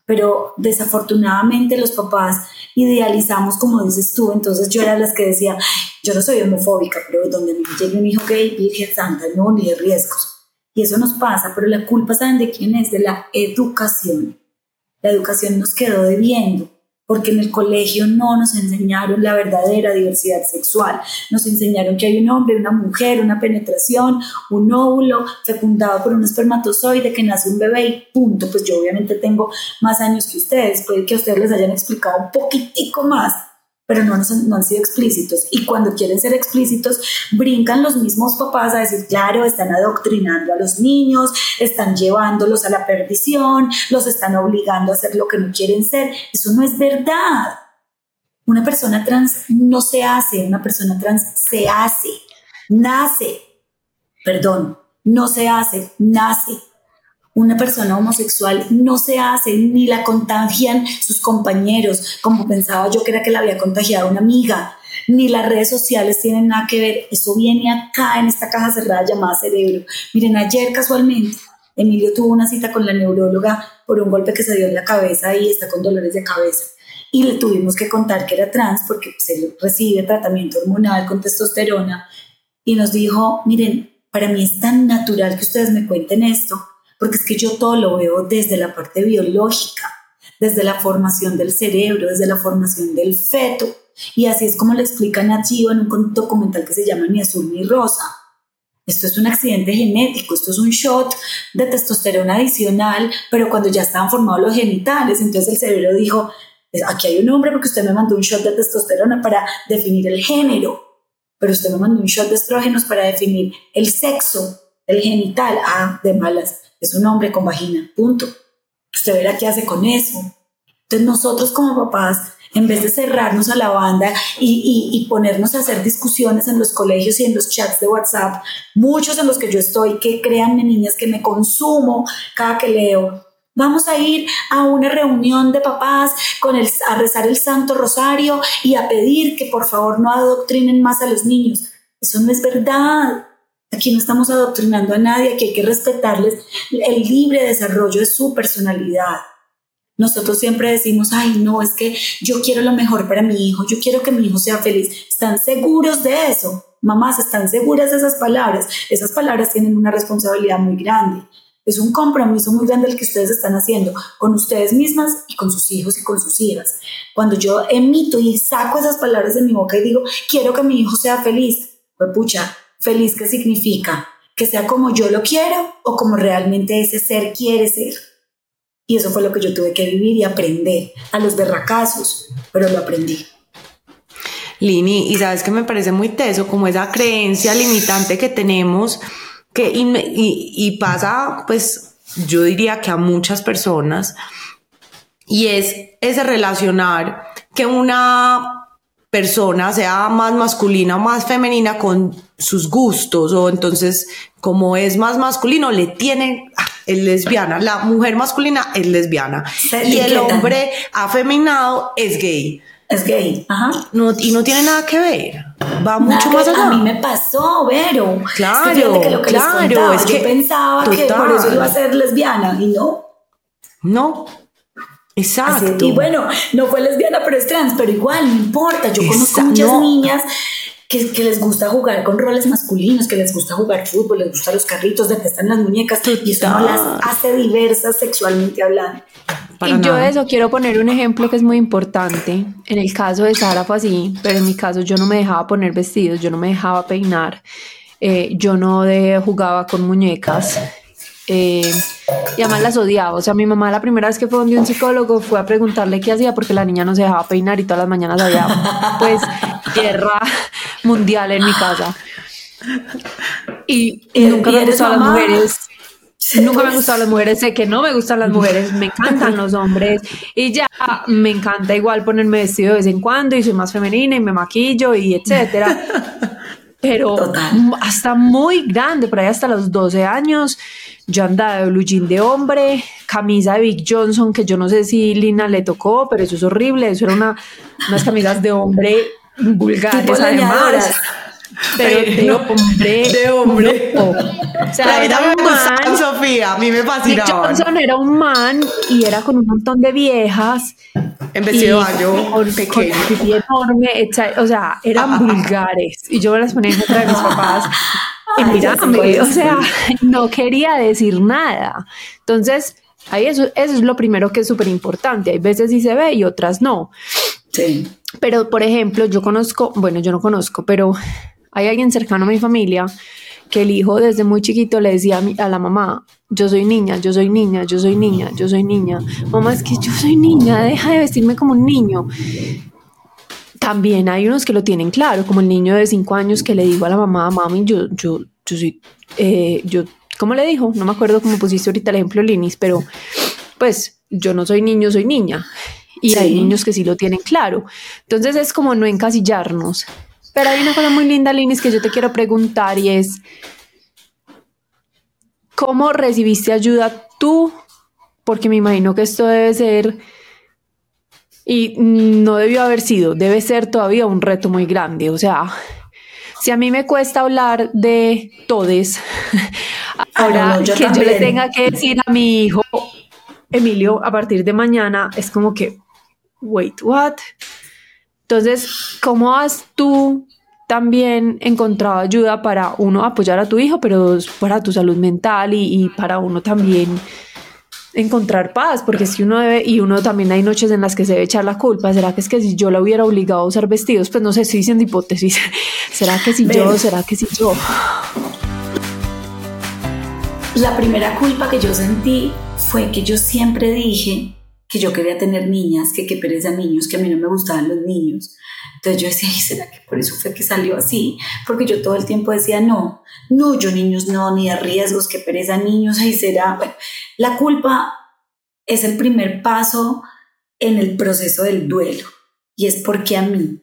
Pero desafortunadamente los papás idealizamos, como dices tú, entonces yo era las que decía, yo no soy homofóbica, pero donde me llegue un hijo gay, virgen santa, no, ni de riesgos. Y eso nos pasa, pero la culpa, ¿saben de quién es? De la educación. La educación nos quedó debiendo porque en el colegio no nos enseñaron la verdadera diversidad sexual. Nos enseñaron que hay un hombre, una mujer, una penetración, un óvulo fecundado por un espermatozoide que nace un bebé y punto. Pues yo obviamente tengo más años que ustedes, puede que a ustedes les hayan explicado un poquitico más pero no, han sido explícitos. Y cuando quieren ser explícitos, brincan los mismos papás a decir, claro, están adoctrinando a los niños, están llevándolos a la perdición, los están obligando a hacer lo que no quieren ser. Eso no es verdad. Una persona trans no se hace, una persona trans se hace, nace. Perdón, no se hace, nace una persona homosexual no se hace ni la contagian sus compañeros, como pensaba yo que era que la había contagiado una amiga, ni las redes sociales tienen nada que ver. Eso viene acá en esta caja cerrada llamada cerebro. Miren, ayer casualmente Emilio tuvo una cita con la neuróloga por un golpe que se dio en la cabeza y está con dolores de cabeza. Y le tuvimos que contar que era trans porque se recibe tratamiento hormonal con testosterona. Y nos dijo, miren, para mí es tan natural que ustedes me cuenten esto porque es que yo todo lo veo desde la parte biológica, desde la formación del cerebro, desde la formación del feto. Y así es como le explican a en un documental que se llama Ni azul ni rosa. Esto es un accidente genético, esto es un shot de testosterona adicional, pero cuando ya estaban formados los genitales, entonces el cerebro dijo, aquí hay un hombre porque usted me mandó un shot de testosterona para definir el género, pero usted me mandó un shot de estrógenos para definir el sexo, el genital, ah, de malas es un hombre con vagina, punto. Usted verá qué hace con eso. Entonces nosotros como papás, en vez de cerrarnos a la banda y, y, ponernos a hacer discusiones en los colegios y en los chats de WhatsApp, muchos en los que yo estoy, que créanme niñas que me consumo cada que leo, Vamos a ir a una reunión de papás con el, a rezar el Santo Rosario y a pedir que por favor no adoctrinen más a los niños. Eso no es verdad. Aquí no estamos adoctrinando a nadie, aquí hay que respetarles el libre desarrollo de su personalidad. Nosotros siempre decimos, ay, no, es que yo quiero lo mejor para mi hijo, yo quiero que mi hijo sea feliz. ¿Están seguros de eso? Mamás, ¿están seguras de esas palabras? Esas palabras tienen una responsabilidad muy grande. Es un compromiso muy grande el que ustedes están haciendo con ustedes mismas y con sus hijos y con sus hijas. Cuando yo emito y saco esas palabras de mi boca y digo, quiero que mi hijo sea feliz, pues pucha, Feliz, ¿qué significa? Que sea como yo lo quiero o como realmente ese ser quiere ser. Y eso fue lo que yo tuve que vivir y aprender a los berracazos, pero lo aprendí. Lini, y sabes que me parece muy teso como esa creencia limitante que tenemos que y, y, pasa pues yo diría que a muchas personas, y es ese relacionar que una persona sea más masculina o más femenina con sus gustos o entonces como es más masculino le tiene ah, es lesbiana. La mujer masculina es lesbiana. Y el hombre afeminado es gay. Es gay Ajá. No, y no tiene nada que ver. Va mucho más allá a mí me pasó Vero. Claro claro es que yo pensaba que por eso iba a ser lesbiana y no no Exacto. y bueno, no fue lesbiana, pero es trans, pero igual, no importa. Yo conozco muchas niñas que, que, les gusta jugar con roles masculinos, que les gusta jugar fútbol, les gustan los carritos, detestan las muñecas, y eso no las hace diversas sexualmente hablando. y yo de eso quiero poner un ejemplo que es muy importante. En el caso de Sara fue así, pero en mi caso yo no me dejaba poner vestidos, yo no me dejaba peinar, eh, yo no de, jugaba con muñecas. Eh, y además las odiaba. O sea, mi mamá la primera vez que fue donde un psicólogo fue a preguntarle qué hacía porque la niña no se dejaba peinar y todas las mañanas había pues guerra mundial en mi casa. Y, nunca me gustado las mujeres. Nunca me han gustado las mujeres, sé que no me gustan las mujeres, me encantan los hombres y ya me encanta igual ponerme vestido de vez en cuando y soy más femenina y me maquillo y etcétera. Pero hasta muy grande, por ahí hasta los 12 años, yo andaba de blue jean de hombre, camisa de Big Johnson, que yo no sé si Lina le tocó, pero eso es horrible. Eso era una, unas camisas de hombre vulgares, además. Pero de hombre. De hombre. O sea, a era un man. Sofía, a mí me fascinaba. Johnson era un man y era con un montón de viejas. En vestido de baño pequeño. enorme, o sea, eran vulgares. Y yo me las ponía en contra de mis papás. Y mírame, o sea, no quería decir nada. Entonces, ahí eso, eso es lo primero que es súper importante. Hay veces sí se ve y otras no. Sí. Pero, por ejemplo, yo conozco, bueno, yo no conozco, pero hay alguien cercano a mi familia que el hijo desde muy chiquito le decía a, mi, a, la mamá, yo soy niña, yo soy niña, yo soy niña, yo soy niña. Mamá, es que yo soy niña, deja de vestirme como un niño. También hay unos que lo tienen claro, como el niño de cinco años que le digo a la mamá, mami, yo, yo, yo soy, eh, yo, ¿cómo le dijo? No me acuerdo cómo pusiste ahorita el ejemplo, Linis, pero pues yo no soy niño, soy niña. Y hay niños que sí lo tienen claro. Entonces es como no encasillarnos. Pero hay una cosa muy linda, Linis, que yo te quiero preguntar y es, ¿cómo recibiste ayuda tú? Porque me imagino que esto debe ser y no debió haber sido, debe ser todavía un reto muy grande. O sea, si a mí me cuesta hablar de todes, ah, ahora que yo le tenga que decir a mi hijo, Emilio, a partir de mañana, es como que, wait, what? Entonces, ¿cómo has tú también encontrado ayuda para uno apoyar a tu hijo, pero para tu salud mental y, y para uno también encontrar paz, porque si uno debe, y uno también hay noches en las que se debe echar la culpa, ¿será que es que si yo la hubiera obligado a usar vestidos? Pues no sé, estoy diciendo hipótesis, ¿será que si yo, será que si yo? La primera culpa que yo sentí fue que yo siempre dije que yo quería tener niñas, que qué pereza niños, que a mí no me gustaban los niños. Entonces yo decía, ¿será que por eso fue que salió así? Porque yo todo el tiempo decía, no, no, yo niños no, ni de riesgos, que pereza niños, ahí será. Bueno, la culpa es el primer paso en el proceso del duelo y es porque a mí.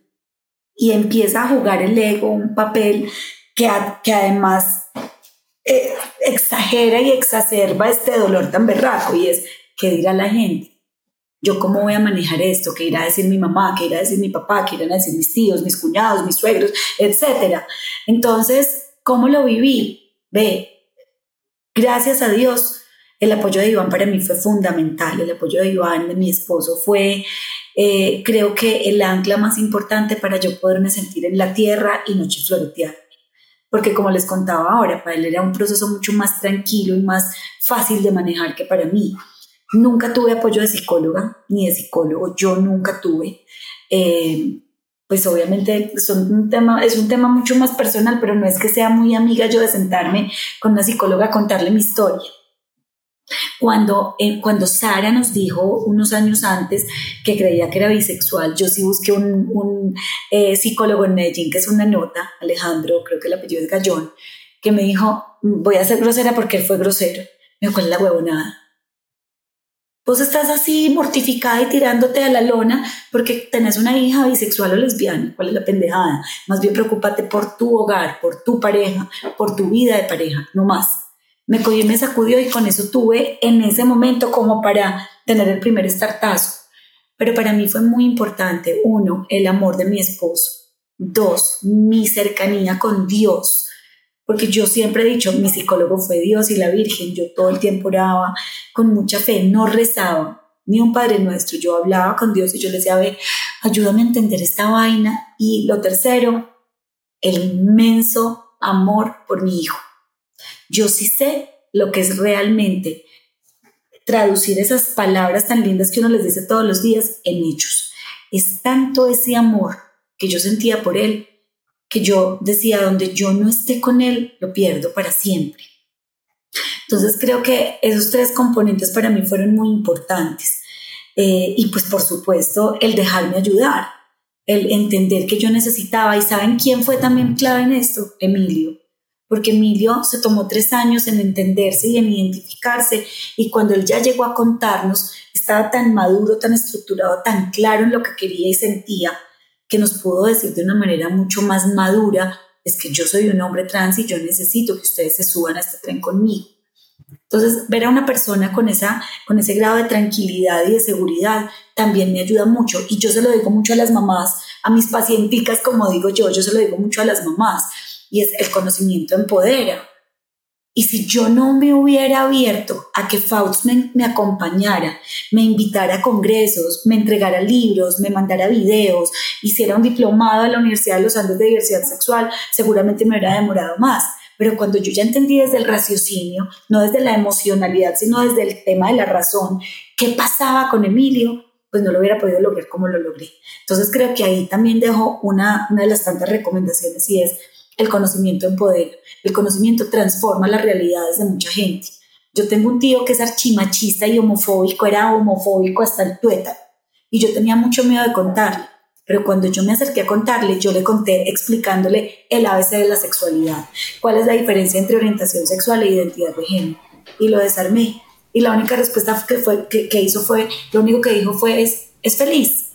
Y empieza a jugar el ego un papel que, que además eh, exagera y exacerba este dolor tan berraco y es, ¿qué dirá la gente? Yo cómo voy a manejar esto, qué irá a decir mi mamá, qué irá a decir mi papá, qué irán a decir mis tíos, mis cuñados, mis suegros, etcétera. Entonces, ¿cómo lo viví? Ve, gracias a Dios, el apoyo de Iván para mí fue fundamental, el apoyo de Iván, de mi esposo, fue, eh, creo que el ancla más importante para yo poderme sentir en la tierra y no chifloretear. Porque como les contaba ahora, para él era un proceso mucho más tranquilo y más fácil de manejar que para mí. Nunca tuve apoyo de psicóloga ni de psicólogo, yo nunca tuve. Eh, pues obviamente son un tema, es un tema mucho más personal, pero no es que sea muy amiga yo de sentarme con una psicóloga a contarle mi historia. Cuando, eh, cuando Sara nos dijo unos años antes que creía que era bisexual, yo sí busqué un, eh, psicólogo en Medellín, que es una nota, Alejandro, creo que el apellido es Gallón, que me dijo, voy a ser grosera porque él fue grosero Me dijo, ¿cuál es la huevonada? Vos estás así mortificada y tirándote a la lona porque tenés una hija bisexual o lesbiana. ¿Cuál es la pendejada? Más bien preocúpate por tu hogar, por tu pareja, por tu vida de pareja, no más. Me cogió y me sacudió y con eso tuve en ese momento como para tener el primer estartazo. Pero para mí fue muy importante, uno, el amor de mi esposo. Dos, mi cercanía con Dios porque yo siempre he dicho, mi psicólogo fue Dios y la Virgen, yo todo el tiempo oraba con mucha fe, no rezaba, ni un Padre Nuestro, yo hablaba con Dios y yo le decía, a ver, ayúdame a entender esta vaina. Y lo tercero, el inmenso amor por mi hijo. Yo sí sé lo que es realmente traducir esas palabras tan lindas que uno les dice todos los días en hechos. Es tanto ese amor que yo sentía por él que yo decía, donde yo no esté con él, lo pierdo para siempre. Entonces creo que esos tres componentes para mí fueron muy importantes. Eh, y pues por supuesto el dejarme ayudar, el entender que yo necesitaba. ¿Y saben quién fue también clave en esto? Emilio. Porque Emilio se tomó tres años en entenderse y en identificarse. Y cuando él ya llegó a contarnos, estaba tan maduro, tan estructurado, tan claro en lo que quería y sentía, que nos pudo decir de una manera mucho más madura, es que yo soy un hombre trans y yo necesito que ustedes se suban a este tren conmigo. Entonces, ver a una persona con, esa, con ese grado de tranquilidad y de seguridad también me ayuda mucho. Y yo se lo digo mucho a las mamás, a mis pacienticas, como digo yo, yo se lo digo mucho a las mamás. Y es el conocimiento empodera. Y si yo no me hubiera abierto a que Faust me, acompañara, me invitara a congresos, me entregara libros, me mandara videos, hiciera un diplomado en la Universidad de los Andes de Diversidad Sexual, seguramente me hubiera demorado más. Pero cuando yo ya entendí desde el raciocinio, no desde la emocionalidad, sino desde el tema de la razón, qué pasaba con Emilio, pues no lo hubiera podido lograr como lo logré. Entonces creo que ahí también dejo una de las tantas recomendaciones y es el conocimiento en poder. El conocimiento transforma las realidades de mucha gente. Yo tengo un tío que es archimachista y homofóbico, era homofóbico hasta el tueta, y yo tenía mucho miedo de contarle. Pero cuando yo me acerqué a contarle, yo le conté explicándole el ABC de la sexualidad, cuál es la diferencia entre orientación sexual e identidad de género. Y lo desarmé. Y la única respuesta que, fue, que, que hizo fue, lo único que dijo fue, es, es feliz.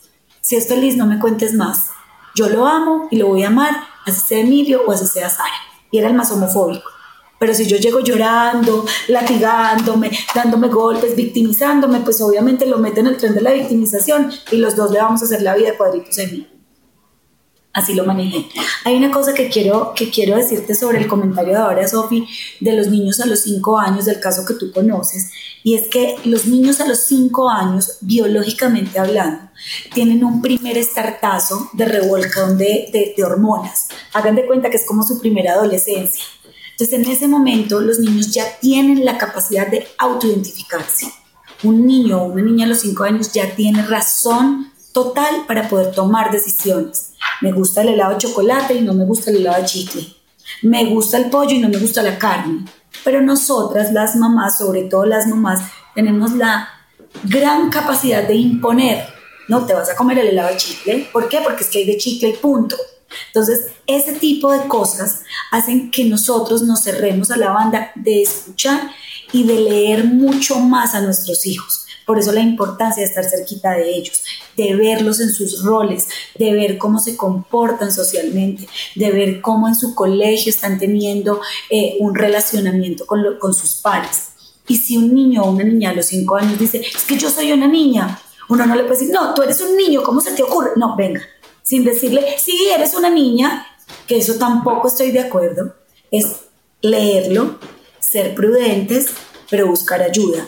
Si es feliz, no me cuentes más. Yo lo amo y lo voy a amar así sea Emilio o así sea Sara. Y era el más homofóbico. Pero si yo llego llorando, latigándome, dándome golpes, victimizándome, pues obviamente lo meten en el tren de la victimización y los dos le vamos a hacer la vida de cuadritos en. Así lo manejé. Hay una cosa que quiero, que quiero decirte sobre el comentario de ahora, Sofi, de los niños a los 5 años, del caso que tú conoces, y es que los niños a los 5 años, biológicamente hablando, tienen un primer estartazo de revolcón de, de, hormonas. Hagan de cuenta que es como su primera adolescencia. Entonces, en ese momento, los niños ya tienen la capacidad de autoidentificarse. Un niño o una niña a los 5 años ya tiene razón total para poder tomar decisiones me gusta el helado de chocolate y no me gusta el helado de chicle. Me gusta el pollo y no me gusta la carne. Pero nosotras, las mamás, sobre todo las mamás, tenemos la gran capacidad de imponer. No te vas a comer el helado de chicle. ¿Por qué? Porque es que hay de chicle y punto. Entonces, ese tipo de cosas hacen que nosotros nos cerremos a la banda de escuchar y de leer mucho más a nuestros hijos. Por eso la importancia de estar cerquita de ellos, de verlos en sus roles, de ver cómo se comportan socialmente, de ver cómo en su colegio están teniendo eh, un relacionamiento con, con sus pares. Y si un niño o una niña a los cinco años dice, es que yo soy una niña, uno no le puede decir, no, tú eres un niño, ¿cómo se te ocurre? No, venga, sin decirle, sí, eres una niña, que eso tampoco estoy de acuerdo, es leerlo, ser prudentes, pero buscar ayuda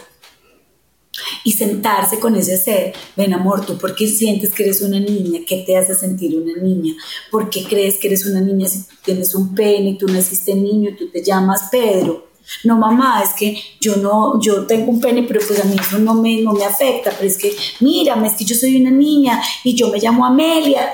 y sentarse con ese ser, ven amor, ¿tú por qué sientes que eres una niña? ¿Qué te hace sentir una niña? ¿Por qué crees que eres una niña si tú tienes un pene y tú naciste niño y tú te llamas Pedro? No, mamá, es que yo no, yo tengo un pene, pero pues a mí eso no me, no me afecta, pero es que, mírame, es que yo soy una niña y yo me llamo Amelia.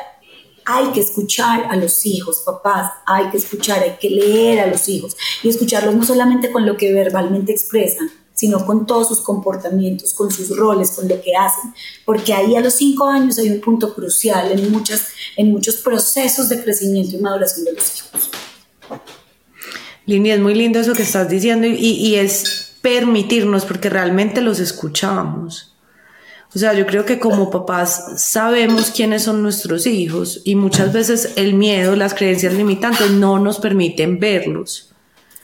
Hay que escuchar a los hijos, papás, hay que escuchar, hay que leer a los hijos y escucharlos no solamente con lo que verbalmente expresan, sino con todos sus comportamientos, con sus roles, con lo que hacen, porque ahí a los cinco años hay un punto crucial en, muchas, en muchos procesos de crecimiento y maduración de los hijos. Lini, es muy lindo eso que estás diciendo y, y es permitirnos, porque realmente los escuchamos. O sea, yo creo que como papás sabemos quiénes son nuestros hijos y muchas veces el miedo, las creencias limitantes no nos permiten verlos.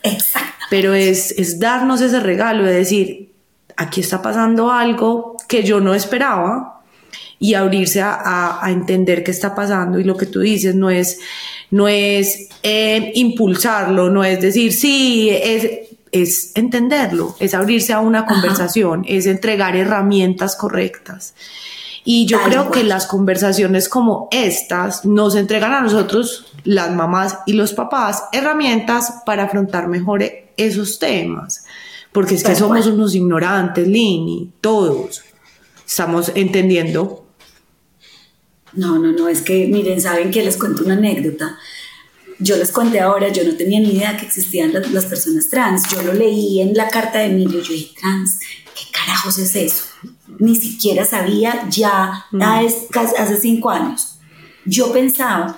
Exacto. Pero es, es darnos ese regalo de decir, aquí está pasando algo que yo no esperaba y abrirse a, a, entender qué está pasando y lo que tú dices no es, no es eh, impulsarlo, no es decir, sí, es, es entenderlo, es abrirse a una conversación, Ajá. es entregar herramientas correctas. Y yo Tal creo que las conversaciones como estas nos entregan a nosotros, las mamás y los papás, herramientas para afrontar mejor esos temas. Porque es que somos unos ignorantes, Lini, todos. Estamos entendiendo. No, no, no, es que miren, saben que les cuento una anécdota yo les conté ahora, yo no tenía ni idea que existían las, las, personas trans. Yo lo leí en la carta de Emilio, yo dije, trans, ¿qué carajos es eso? Ni siquiera sabía ya mm. hace cinco años. Yo pensaba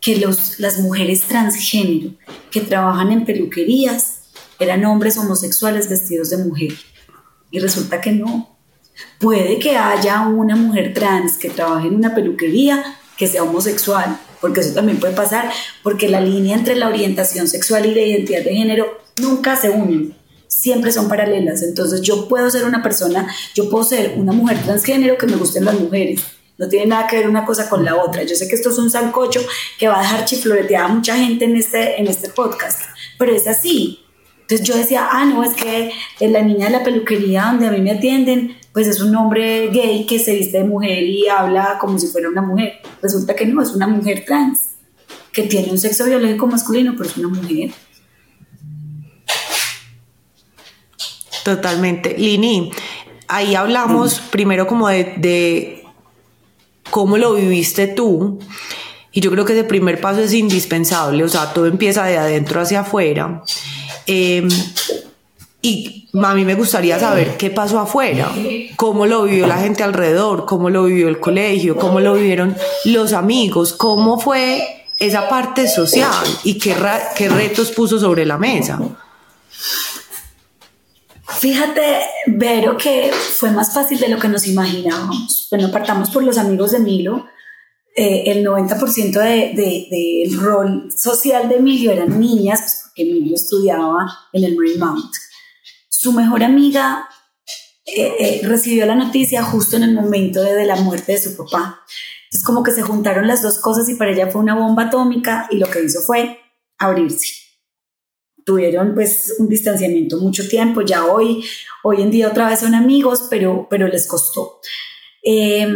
que los, las mujeres transgénero que trabajan en peluquerías eran hombres homosexuales vestidos de mujer. Y resulta que no. Puede que haya una mujer trans que trabaje en una peluquería que sea homosexual, porque eso también puede pasar, porque la línea entre la orientación sexual y la identidad de género nunca se unen, siempre son paralelas. Entonces yo puedo ser una persona, yo puedo ser una mujer transgénero que me gusten las mujeres. No tiene nada que ver una cosa con la otra. Yo sé que esto es un sancocho que va a dejar chifloreteada a mucha gente en este, en este podcast, pero es así. Entonces yo decía, ah, no, es que la niña de la peluquería donde a mí me atienden, pues es un hombre gay que se viste de mujer y habla como si fuera una mujer. Resulta que no, es una mujer trans, que tiene un sexo biológico masculino, pero es una mujer. Totalmente. Lini, ahí hablamos sí. primero como de, de cómo lo viviste tú. Y yo creo que ese primer paso es indispensable, o sea, todo empieza de adentro hacia afuera. Eh, y a mí me gustaría saber qué pasó afuera, cómo lo vivió la gente alrededor, cómo lo vivió el colegio, cómo lo vivieron los amigos, cómo fue esa parte social y qué, retos puso sobre la mesa. Fíjate, Vero, que fue más fácil de lo que nos imaginábamos. Bueno, partamos por los amigos de Milo. Eh, el 90% del de, de, de rol social de Emilio eran niñas, porque Emilio estudiaba en el Marymount su mejor amiga eh, eh, recibió la noticia justo en el momento de, de, la muerte de su papá. Entonces como que se juntaron las dos cosas y para ella fue una bomba atómica y lo que hizo fue abrirse. Tuvieron pues un distanciamiento mucho tiempo, ya hoy, hoy en día otra vez son amigos, pero, pero les costó. Eh,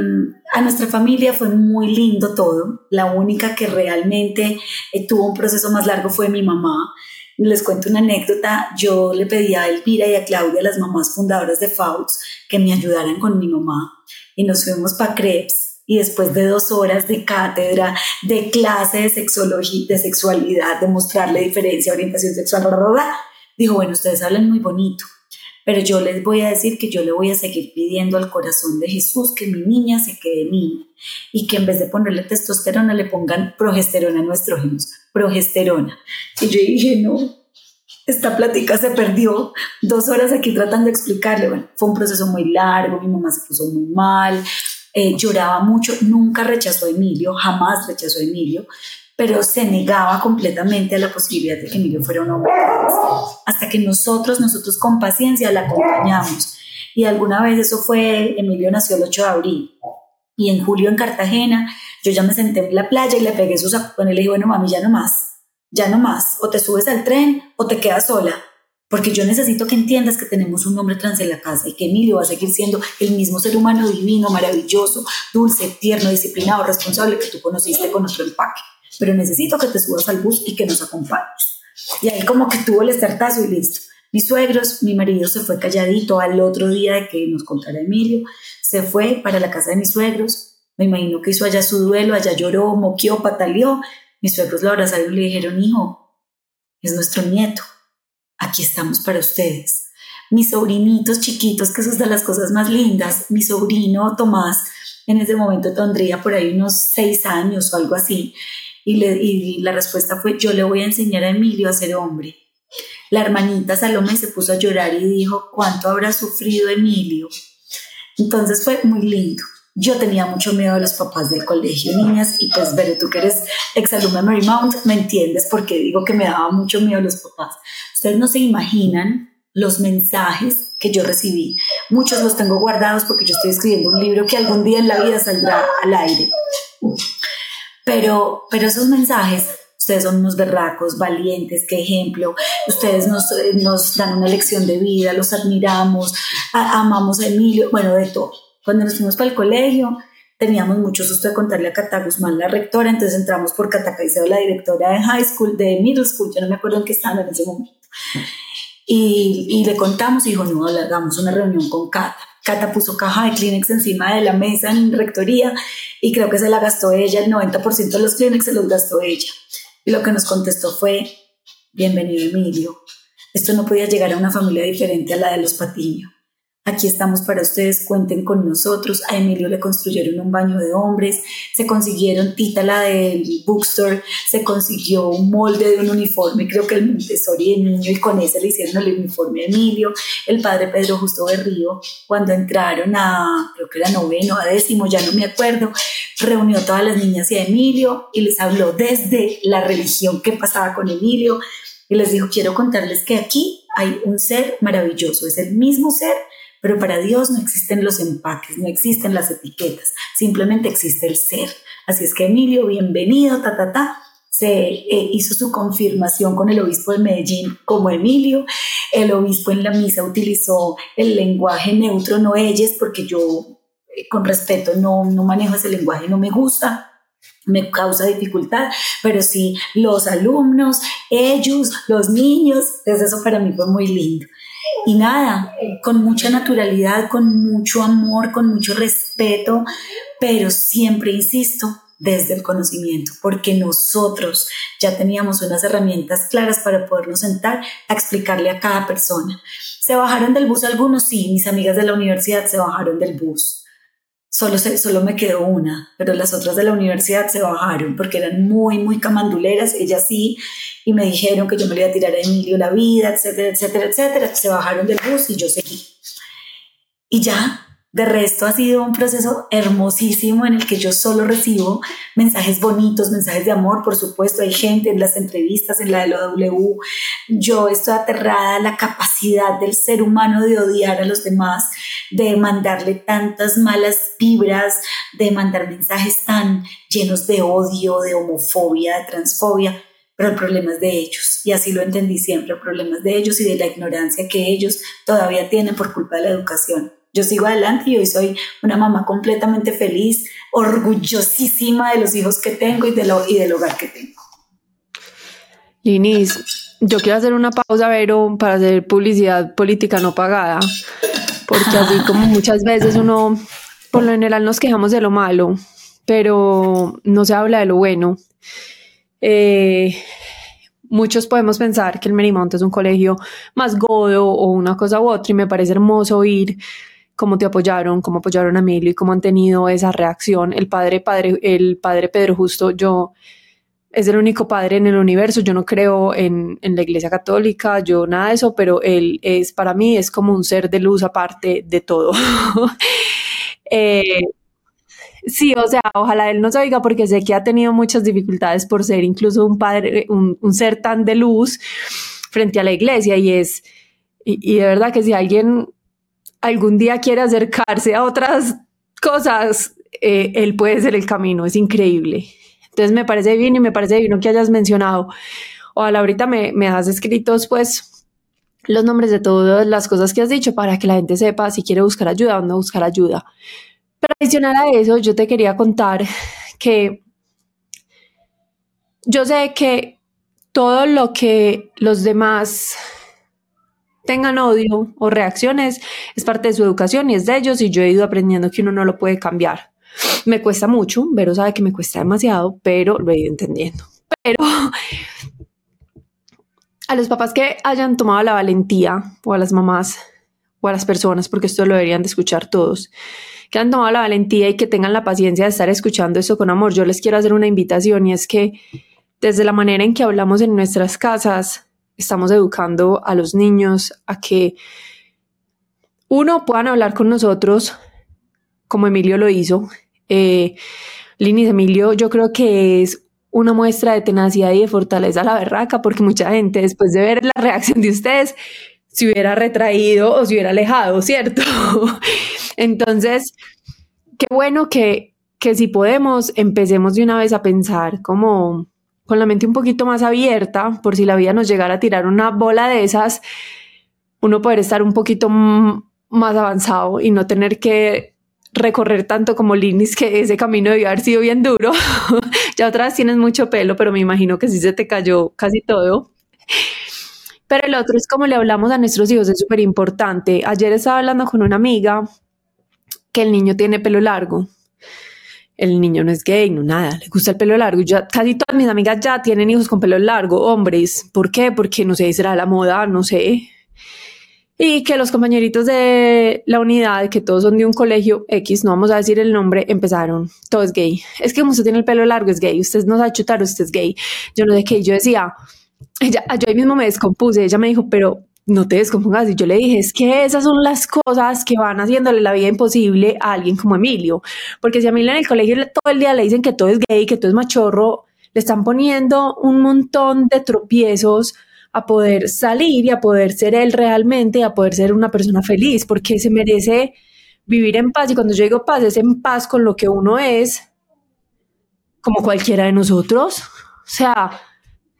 a nuestra familia fue muy lindo todo. La única que realmente eh, tuvo un proceso más largo fue mi mamá les cuento una anécdota. Yo le pedí a Elvira y a Claudia, las mamás fundadoras de FAUX, que me ayudaran con mi mamá. Y nos fuimos para Krebs. Y después de dos horas de cátedra, de clase de sexología, de sexualidad, de mostrarle diferencia, orientación sexual, bla, bla, bla, dijo, bueno, ustedes hablan muy bonito, pero yo les voy a decir que yo le voy a seguir pidiendo al corazón de Jesús que mi niña se quede niña y que en vez de ponerle testosterona le pongan progesterona a nuestros hijos progesterona. Y yo dije, no, esta plática se perdió. Dos horas aquí tratando de explicarle. Bueno, fue un proceso muy largo, mi mamá se puso muy mal, eh, lloraba mucho, nunca rechazó a Emilio, jamás rechazó a Emilio, pero se negaba completamente a la posibilidad de que Emilio fuera un hombre Hasta que nosotros, nosotros con paciencia la acompañamos. Y alguna vez eso fue, Emilio nació el 8 de abril. Y en julio en Cartagena yo ya me senté en la playa y le pegué su sacón y le dije, bueno, mami, ya no más, ya no más, o te subes al tren o te quedas sola, porque yo necesito que entiendas que tenemos un hombre trans en la casa y que Emilio va a seguir siendo el mismo ser humano divino, maravilloso, dulce, tierno, disciplinado, responsable que tú conociste con otro empaque. Pero necesito que te subas al bus y que nos acompañes. Y ahí como que tuvo el estartazo y listo. Mis suegros, mi marido se fue calladito al otro día de que nos contara Emilio, se fue para la casa de mis suegros, me imagino que hizo allá su duelo, allá lloró, moqueó, pataleó. Mis suegros lo abrazaron y le dijeron, hijo, es nuestro nieto. Aquí estamos para ustedes. Mis sobrinitos chiquitos, que eso es de las cosas más lindas. Mi sobrino Tomás, en ese momento tendría por ahí unos seis años o algo así. Y, la respuesta fue, yo le voy a enseñar a Emilio a ser hombre. La hermanita Salome se puso a llorar y dijo, ¿cuánto habrá sufrido Emilio? Entonces fue muy lindo. Yo tenía mucho miedo de los papás del colegio, niñas, y pues, pero tú que eres exalumna Marymount, me entiendes porque digo que me daba mucho miedo los papás. Ustedes no se imaginan los mensajes que yo recibí. Muchos los tengo guardados porque yo estoy escribiendo un libro que algún día en la vida saldrá al aire. Pero, pero esos mensajes ustedes son unos berracos, valientes, qué ejemplo, ustedes nos, nos dan una lección de vida, los admiramos, amamos a Emilio, bueno, de todo. Cuando nos fuimos para el colegio, teníamos mucho susto de contarle a Cata Guzmán, la rectora, entonces entramos por Cata Caicedo, la directora de high school, de middle school, yo no me acuerdo en qué estaba en ese momento. Y, y le contamos y dijo, no, hagamos una reunión con Cata. Puso caja de Kleenex encima de la mesa en rectoría y creo que se la gastó ella, el 90% de los Kleenex se los gastó ella. Y lo que nos contestó fue, bienvenido Emilio, esto no podía llegar a una familia diferente a la de los Patiño. Aquí estamos para ustedes, cuenten con nosotros. A Emilio le construyeron un baño de hombres, se consiguieron Tita, la del bookstore, se consiguió un molde de un uniforme, creo que el Montessori de niño, y con ese le hicieron el uniforme a Emilio. El padre Pedro Justo Berrío, cuando entraron a, creo que era noveno, a décimo, ya no me acuerdo, reunió a todas las niñas y a Emilio y les habló desde la religión que pasaba con Emilio y les dijo, quiero contarles que aquí hay un ser maravilloso, es el mismo ser pero para Dios no existen los empaques, no existen las etiquetas, simplemente existe el ser. Así es que Emilio, bienvenido, ta, ta, ta. Se eh, hizo su confirmación con el obispo de Medellín como Emilio. El obispo en la misa utilizó el lenguaje neutro, no ellos, porque yo eh, con respeto no, no manejo ese lenguaje, no me gusta me causa dificultad, pero sí los alumnos, ellos, los niños, entonces eso para mí fue muy lindo. Y nada, con mucha naturalidad, con mucho amor, con mucho respeto, pero siempre, insisto, desde el conocimiento, porque nosotros ya teníamos unas herramientas claras para podernos sentar a explicarle a cada persona. ¿Se bajaron del bus algunos? Sí, mis amigas de la universidad se bajaron del bus Solo, solo me quedó una, pero las otras de la universidad se bajaron porque eran muy, muy camanduleras, ellas sí, y me dijeron que yo me le iba a tirar a Emilio la vida, etcétera, etcétera, etcétera. Se bajaron del bus y yo seguí. Y ya, de resto ha sido un proceso hermosísimo en el que yo solo recibo mensajes bonitos, mensajes de amor, por supuesto, hay gente en las entrevistas, en la de la W, yo estoy aterrada a la capacidad del ser humano de odiar a los demás, de mandarle tantas malas vibras, de mandar mensajes tan llenos de odio, de homofobia, de transfobia, pero el problema es de ellos, y así lo entendí siempre, el problema es de ellos y de la ignorancia que ellos todavía tienen por culpa de la educación yo sigo adelante y hoy soy una mamá completamente feliz, orgullosísima de los hijos que tengo y, de y del hogar que tengo. Linis, yo quiero hacer una pausa, Vero, para hacer publicidad política no pagada, porque así como muchas veces uno, por lo general nos quejamos de lo malo, pero no se habla de lo bueno. Eh, muchos podemos pensar que el Merimonte es un colegio más godo o una cosa u otra y me parece hermoso oír cómo te apoyaron, cómo apoyaron a Emilio y cómo han tenido esa reacción. El padre, padre, el padre Pedro Justo, yo es el único padre en el universo. Yo no creo en, en, la iglesia católica, yo nada de eso, pero él es para mí es como un ser de luz aparte de todo. eh, sí, o sea, ojalá él nos oiga porque sé que ha tenido muchas dificultades por ser incluso un padre, un, un ser tan de luz frente a la iglesia y es, y, y de verdad que si alguien algún día quiere acercarse a otras cosas, eh, él puede ser el camino, es increíble. Entonces me parece bien y me parece divino que hayas mencionado. Ojalá ahorita me, me has escrito pues los nombres de todas las cosas que has dicho para que la gente sepa si quiere buscar ayuda o no buscar ayuda. Pero adicional a eso, yo te quería contar que yo sé que todo lo que los demás tengan odio o reacciones, es parte de su educación y es de ellos y yo he ido aprendiendo que uno no lo puede cambiar. Me cuesta mucho, Vero sabe que me cuesta demasiado, pero lo he ido entendiendo. Pero a los papás que hayan tomado la valentía, o a las mamás, o a las personas, porque esto lo deberían de escuchar todos, que han tomado la valentía y que tengan la paciencia de estar escuchando eso con amor, yo les quiero hacer una invitación y es que desde la manera en que hablamos en nuestras casas, estamos educando a los niños a que uno puedan hablar con nosotros como Emilio lo hizo. Eh, Linis Emilio, yo creo que es una muestra de tenacidad y de fortaleza a la berraca, porque mucha gente después de ver la reacción de ustedes se hubiera retraído o se hubiera alejado, ¿cierto? Entonces, qué bueno que, que si podemos, empecemos de una vez a pensar como con la mente un poquito más abierta, por si la vida nos llegara a tirar una bola de esas, uno poder estar un poquito más avanzado y no tener que recorrer tanto como Linis, que ese camino debió haber sido bien duro. ya otras tienes mucho pelo, pero me imagino que sí se te cayó casi todo. Pero el otro es como le hablamos a nuestros hijos, es súper importante. Ayer estaba hablando con una amiga que el niño tiene pelo largo. El niño no es gay, no nada, le gusta el pelo largo. Ya, casi todas mis amigas ya tienen hijos con pelo largo, hombres. ¿Por qué? Porque no sé, será la moda, no sé y que los compañeritos de la unidad, que todos son de un colegio X, no vamos a decir el nombre, empezaron, todo es gay. Es que como usted tiene el pelo largo, es gay, usted no sabe chutar, usted es gay. Yo no sé qué, yo decía, ella, yo ahí mismo me descompuse, ella me dijo, pero no te descompongas. Y yo le dije, es que esas son las cosas que van haciéndole la vida imposible a alguien como Emilio. Porque si a Emilio en el colegio todo el día le dicen que todo es gay, que todo es machorro, le están poniendo un montón de tropiezos a poder salir y a poder ser él realmente, a poder ser una persona feliz, porque se merece vivir en paz. Y cuando yo digo paz, es en paz con lo que uno es, como cualquiera de nosotros. O sea,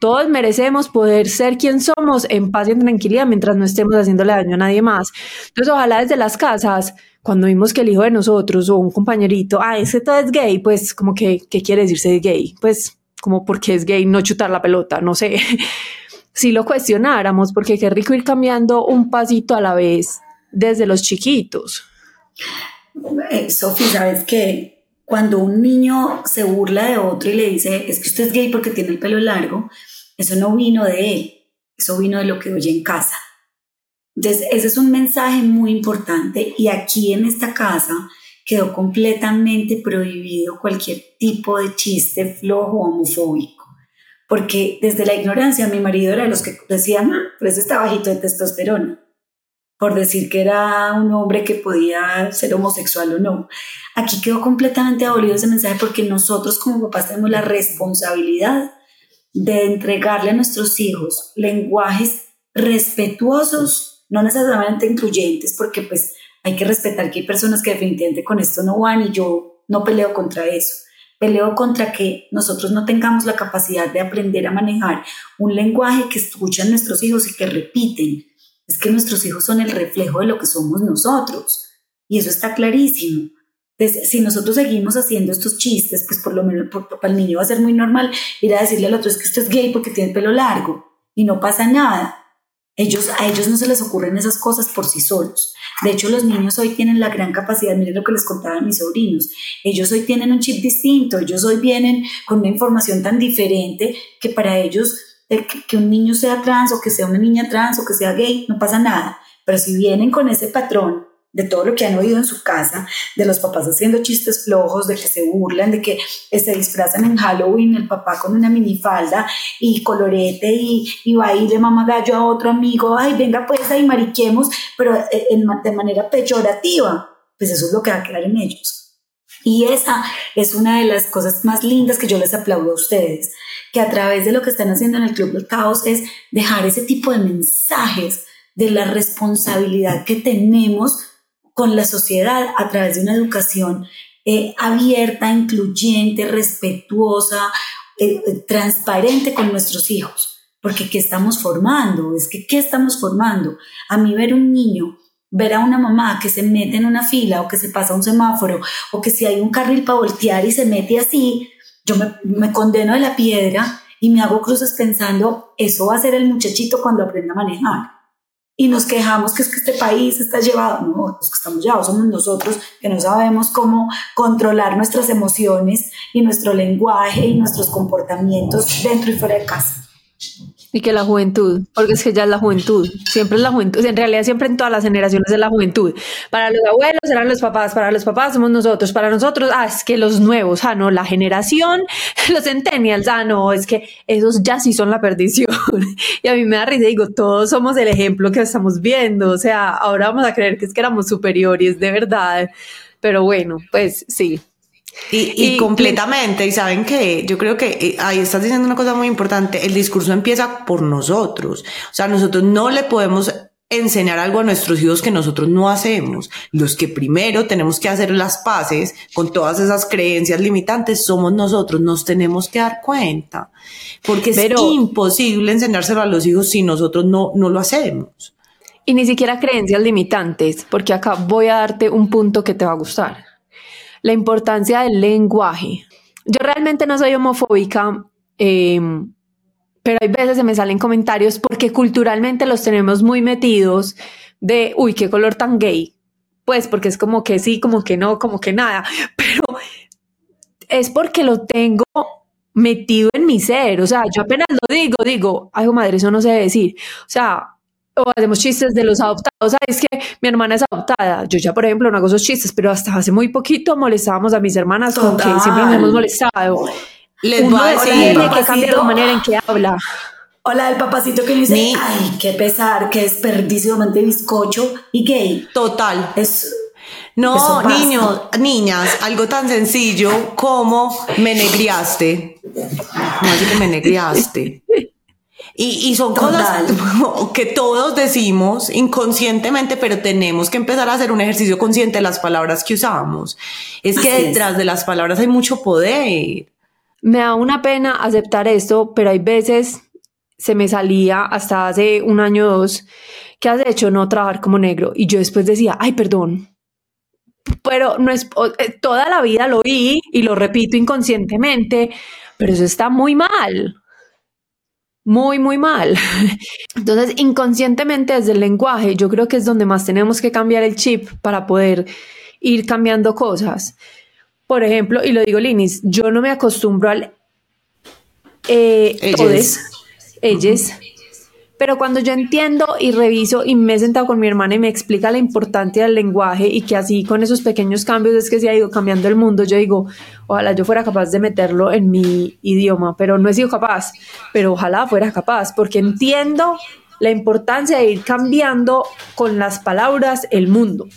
todos merecemos poder ser quien somos en paz y en tranquilidad mientras no estemos haciéndole daño a nadie más. Entonces, ojalá desde las casas, cuando vimos que el hijo de nosotros o un compañerito, ah, ese todo es gay, pues como que, ¿qué quiere decirse de gay? Pues como porque es gay no chutar la pelota, no sé. si lo cuestionáramos, porque qué rico ir cambiando un pasito a la vez desde los chiquitos. Eh, Sofía, ¿sabes qué? Cuando un niño se burla de otro y le dice, es que usted es gay porque tiene el pelo largo, eso no vino de él, eso vino de lo que oye en casa. Entonces, ese es un mensaje muy importante y aquí en esta casa quedó completamente prohibido cualquier tipo de chiste flojo homofóbico porque desde la ignorancia mi marido era de los que decían, ah, pero ese está bajito de testosterona, por decir que era un hombre que podía ser homosexual o no. Aquí quedó completamente abolido ese mensaje porque nosotros como papás tenemos la responsabilidad de entregarle a nuestros hijos lenguajes respetuosos, no necesariamente incluyentes, porque pues hay que respetar que hay personas que definitivamente con esto no van y yo no peleo contra eso Peleo contra que nosotros no tengamos la capacidad de aprender a manejar un lenguaje que escuchan nuestros hijos y que repiten. Es que nuestros hijos son el reflejo de lo que somos nosotros. Y eso está clarísimo. Entonces, si nosotros seguimos haciendo estos chistes, pues por lo menos para el niño va a ser muy normal ir a decirle al otro es que usted es gay porque tiene pelo largo y no pasa nada. Ellos, a ellos no se les ocurren esas cosas por sí solos. De hecho, los niños hoy tienen la gran capacidad, miren lo que les contaban mis sobrinos, ellos hoy tienen un chip distinto, ellos hoy vienen con una información tan diferente que para ellos que, que un niño sea trans o que sea una niña trans o que sea gay, no pasa nada. Pero si vienen con ese patrón de todo lo que han oído en su casa, de los papás haciendo chistes flojos, de que se burlan, de que se disfrazan en Halloween el papá con una minifalda y colorete y, y va y le mama gallo a otro amigo, ay, venga pues ahí mariquemos, pero eh, de manera peyorativa, pues eso es lo que va a quedar en ellos. Y esa es una de las cosas más lindas que yo les aplaudo a ustedes, que a través de lo que están haciendo en el Club del Caos es dejar ese tipo de mensajes de la responsabilidad que tenemos con la sociedad a través de una educación eh, abierta, incluyente, respetuosa, eh, eh, transparente con nuestros hijos. Porque ¿qué estamos formando? Es que ¿qué estamos formando? A mí ver un niño, ver a una mamá que se mete en una fila o que se pasa un semáforo o que si hay un carril para voltear y se mete así, yo me, me condeno de la piedra y me hago cruces pensando, eso va a ser el muchachito cuando aprenda a manejar y nos quejamos que es que este país está llevado, no, los que estamos llevados somos nosotros que no sabemos cómo controlar nuestras emociones y nuestro lenguaje y nuestros comportamientos dentro y fuera de casa. Y que la juventud, porque es que ya es la juventud, siempre es la juventud, en realidad siempre en todas las generaciones es la juventud. Para los abuelos eran los papás, para los papás somos nosotros, para nosotros, ah, es que los nuevos, ah, no, la generación, los centennials, ah, no, es que esos ya sí son la perdición. y a mí me da risa, digo, todos somos el ejemplo que estamos viendo, o sea, ahora vamos a creer que es que éramos superiores, de verdad. Pero bueno, pues sí, y, completamente, y saben que yo creo que eh, ahí estás diciendo una cosa muy importante, el discurso empieza por nosotros, o sea, nosotros no le podemos enseñar algo a nuestros hijos que nosotros no hacemos. Los que primero tenemos que hacer las paces con todas esas creencias limitantes somos nosotros, nos tenemos que dar cuenta, porque es imposible enseñárselo a los hijos si nosotros no, no lo hacemos. Y ni siquiera creencias limitantes, porque acá voy a darte un punto que te va a gustar la importancia del lenguaje. Yo realmente no soy homofóbica, em, pero hay veces se me salen comentarios porque culturalmente los tenemos muy metidos de, uy, qué color tan gay. Pues porque es como que sí, como que no, como que nada, pero es porque lo tengo metido en mi ser, o sea, yo apenas lo digo, digo, ay, madre, eso no debe decir, o sea, o hacemos chistes de los adoptados, sabes que mi hermana es adoptada, yo ya por ejemplo no hago esos chistes, pero hasta hace muy poquito molestábamos a mis hermanas con que siempre nos hemos molestado. Les Uno voy a decir que cambia la manera en que habla. Hola del papacito que dice, ay, qué pesar, qué desperdicio de bizcocho y gay. Total. Es, no, niños, niñas, algo tan sencillo como me negriaste. No, que me negriaste. Y, son cosas que todos decimos inconscientemente, pero tenemos que empezar a hacer un ejercicio consciente de las palabras que usamos. Es que detrás de las palabras hay mucho poder. Me da una pena aceptar esto, pero hay veces se me salía hasta hace un año o dos que has hecho no trabajar como negro y yo después decía, ay, perdón. Pero no es eh, toda la vida lo oí y lo repito inconscientemente, pero eso está muy mal muy, muy mal. Entonces, inconscientemente desde el lenguaje, yo creo que es donde más tenemos que cambiar el chip para poder ir cambiando cosas. Por ejemplo, y lo digo Linis, yo no me acostumbro al eh, ellos. ellos, pero cuando yo entiendo y reviso y me he sentado con mi hermana y me explica la importancia del lenguaje y que así con esos pequeños cambios es que se ha ido cambiando el mundo, yo digo, ojalá yo fuera capaz de meterlo en mi idioma, pero no he sido capaz, pero ojalá fuera capaz, porque entiendo la importancia de ir cambiando con las palabras el mundo.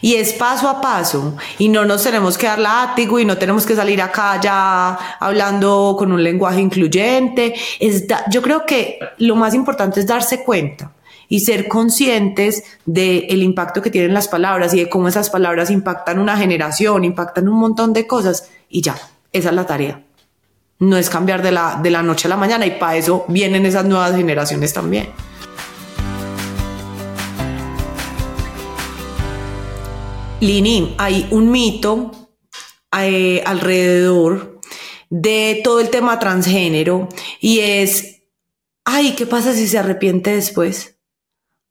Y es paso a paso, y no nos tenemos que dar látigo y no tenemos que salir acá ya hablando con un lenguaje incluyente. Es yo creo que lo más importante es darse cuenta y ser conscientes del impacto que tienen las palabras y de cómo esas palabras impactan una generación, impactan un montón de cosas, y ya, esa es la tarea. No es cambiar de la, de la noche a la mañana, y para eso vienen esas nuevas generaciones también. Lini, hay un mito eh, alrededor de todo el tema transgénero y es, ay, ¿qué pasa si se arrepiente después?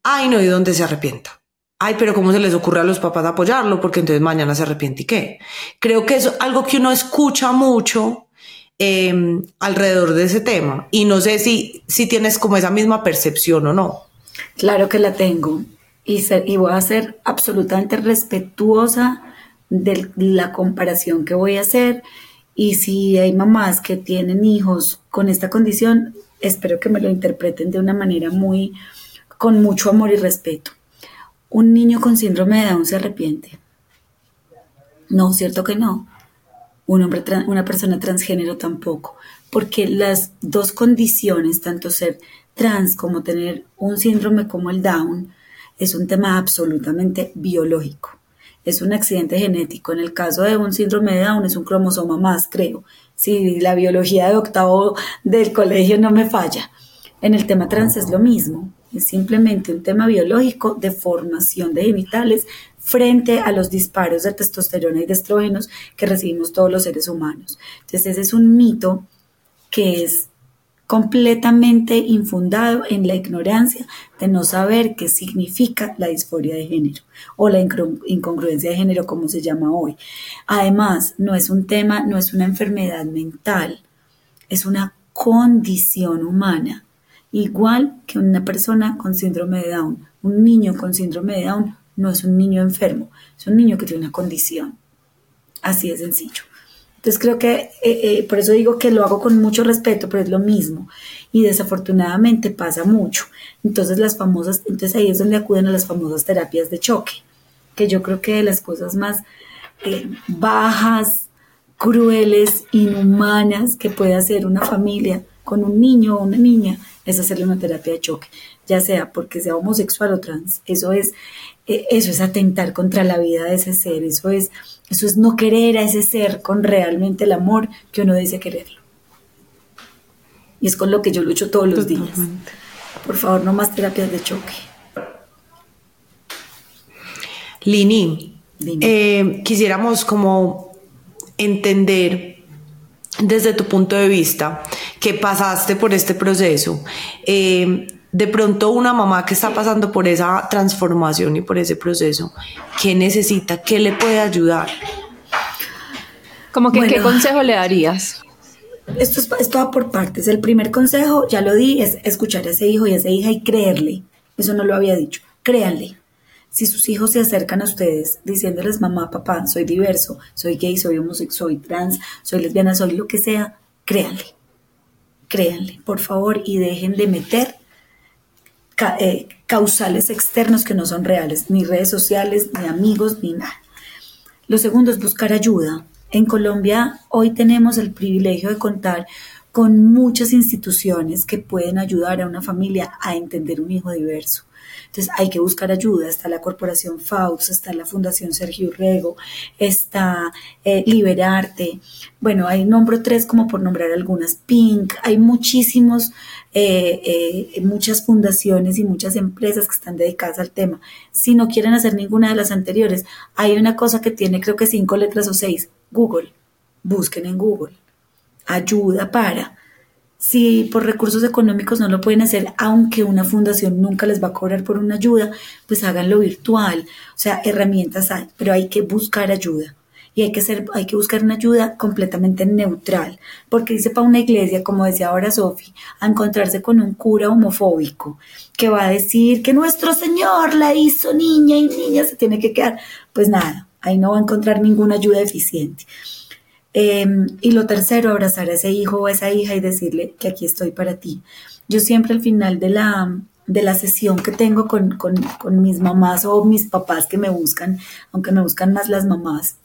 Ay, no, ¿y dónde se arrepienta? Ay, pero ¿cómo se les ocurre a los papás apoyarlo? Porque entonces mañana se arrepiente y qué. Creo que es algo que uno escucha mucho em, alrededor de ese tema y no sé si, si tienes como esa misma percepción o no. Claro que la tengo y, voy a ser absolutamente respetuosa de la comparación que voy a hacer. Y si hay mamás que tienen hijos con esta condición, espero que me lo interpreten de una manera muy, con mucho amor y respeto. Un niño con síndrome de Down se arrepiente. No, cierto que no. Un hombre, una persona transgénero tampoco. Porque las dos condiciones, tanto ser trans como tener un síndrome como el Down, es un tema absolutamente biológico. Es un accidente genético. En el caso de un síndrome de Down es un cromosoma más, creo. Si la biología de octavo del colegio no me falla. En el tema trans es lo mismo. Es simplemente un tema biológico de formación de genitales frente a los disparos de testosterona y de estrógenos que recibimos todos los seres humanos. Entonces ese es un mito que es completamente infundado en la ignorancia de no saber qué significa la disforia de género o la incongruencia de género como se llama hoy. Además, no es un tema, no es una enfermedad mental, es una condición humana. igual que una persona con síndrome de Down. Un niño con síndrome de Down no es un niño enfermo, es un niño que tiene una condición. Así de sencillo. Entonces creo que, eh, eh, por eso digo que lo hago con mucho respeto, pero es lo mismo. Y desafortunadamente pasa mucho. Entonces las famosas, entonces ahí es donde acuden a las famosas terapias de choque, que yo creo que de las cosas más eh, bajas, crueles, inhumanas que puede hacer una familia con un niño o una niña es hacerle una terapia de choque, ya sea porque sea homosexual o trans. Eso es, eso es atentar contra la vida de ese ser, eso es eso es no querer a ese ser con realmente el amor que uno dice quererlo. Y es con lo que yo lucho todos los días. Por favor, no más terapias de choque. Lini, eh, quisiéramos como entender desde tu punto de vista que pasaste por este proceso. Eh, de pronto una mamá que está pasando por esa transformación y por ese proceso, ¿qué necesita? ¿Qué le puede ayudar? Como que, ¿qué consejo le darías? Esto es, esto va por partes. El primer consejo, ya lo di, es escuchar a ese hijo y a esa hija y creerle. Eso no lo había dicho. Créanle. Si sus hijos se acercan a ustedes diciéndoles, mamá, papá, soy diverso, soy gay, soy homosexual, soy trans, soy lesbiana, soy lo que sea, créanle. Créanle, por favor, y dejen de meter eh, causales externos que no son reales, ni redes sociales, ni amigos, ni nada. Lo segundo es buscar ayuda. En Colombia hoy tenemos el privilegio de contar con muchas instituciones que pueden ayudar a una familia a entender un hijo diverso. Entonces hay que buscar ayuda. Está la Corporación FAUS, está la Fundación Sergio Rego, está eh, Liberarte. Bueno, hay nombro tres como por nombrar algunas. Pink, hay muchísimos, eh, eh, muchas fundaciones y muchas empresas que están dedicadas al tema. Si no quieren hacer ninguna de las anteriores, hay una cosa que tiene creo que cinco letras o seis, Google. Busquen en Google. Ayuda para si por recursos económicos no lo pueden hacer, aunque una fundación nunca les va a cobrar por una ayuda, pues háganlo virtual. O sea, herramientas hay, pero hay que buscar ayuda. Y hay que, ser, hay que buscar una ayuda completamente neutral. Porque dice para una iglesia, como decía ahora Sofi, a encontrarse con un cura homofóbico que va a decir que nuestro Señor la hizo niña y niña se tiene que quedar. Pues nada, ahí no va a encontrar ninguna ayuda eficiente. Em, y lo tercero, abrazar a ese hijo o a esa hija y decirle que aquí estoy para ti. Yo siempre al final de la, de la sesión que tengo con, con, con mis mamás o mis papás que me buscan, aunque me buscan más las mamás,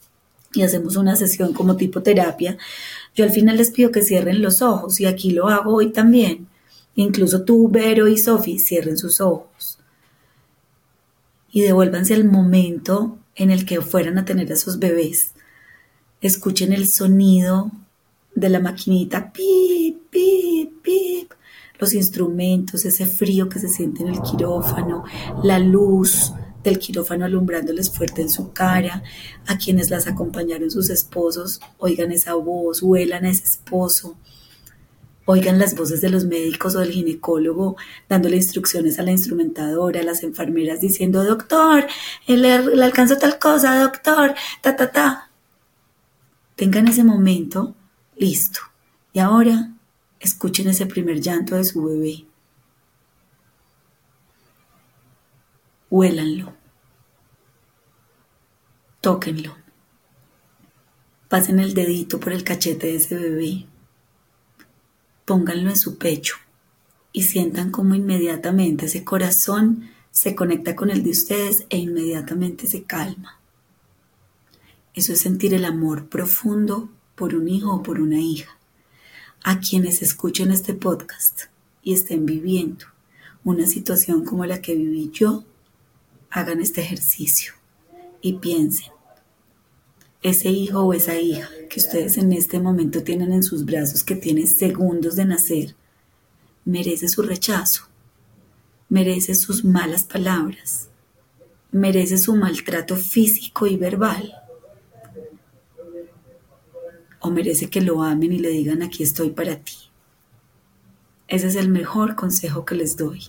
y hacemos una sesión como tipo terapia, yo al final les pido que cierren los ojos y aquí lo hago hoy también. Incluso tú, Vero y Sofi, cierren sus ojos y devuélvanse al momento en el que fueran a tener a sus bebés escuchen el sonido de la maquinita, pip, pip, pip, los instrumentos, ese frío que se siente en el quirófano, la luz del quirófano alumbrándoles fuerte en su cara, a quienes las acompañaron sus esposos, oigan esa voz, huelan a ese esposo, oigan las voces de los médicos o del ginecólogo dándole instrucciones a la instrumentadora, a las enfermeras diciendo, doctor, le, le alcanzó tal cosa, doctor, ta, ta, ta tengan ese momento listo. Y ahora escuchen ese primer llanto de su bebé. Huélanlo. Tóquenlo. Pasen el dedito por el cachete de ese bebé. Pónganlo en su pecho y sientan como inmediatamente ese corazón se conecta con el de ustedes e inmediatamente se calma. Eso es sentir el amor profundo por un hijo o por una hija. A quienes escuchen este podcast y estén viviendo una situación como la que viví yo, hagan este ejercicio y piensen, ese hijo o esa hija que ustedes en este momento tienen en sus brazos, que tiene segundos de nacer, merece su rechazo, merece sus malas palabras, merece su maltrato físico y verbal o merece que lo amen y le digan aquí estoy para ti. Ese es el mejor consejo que les doy,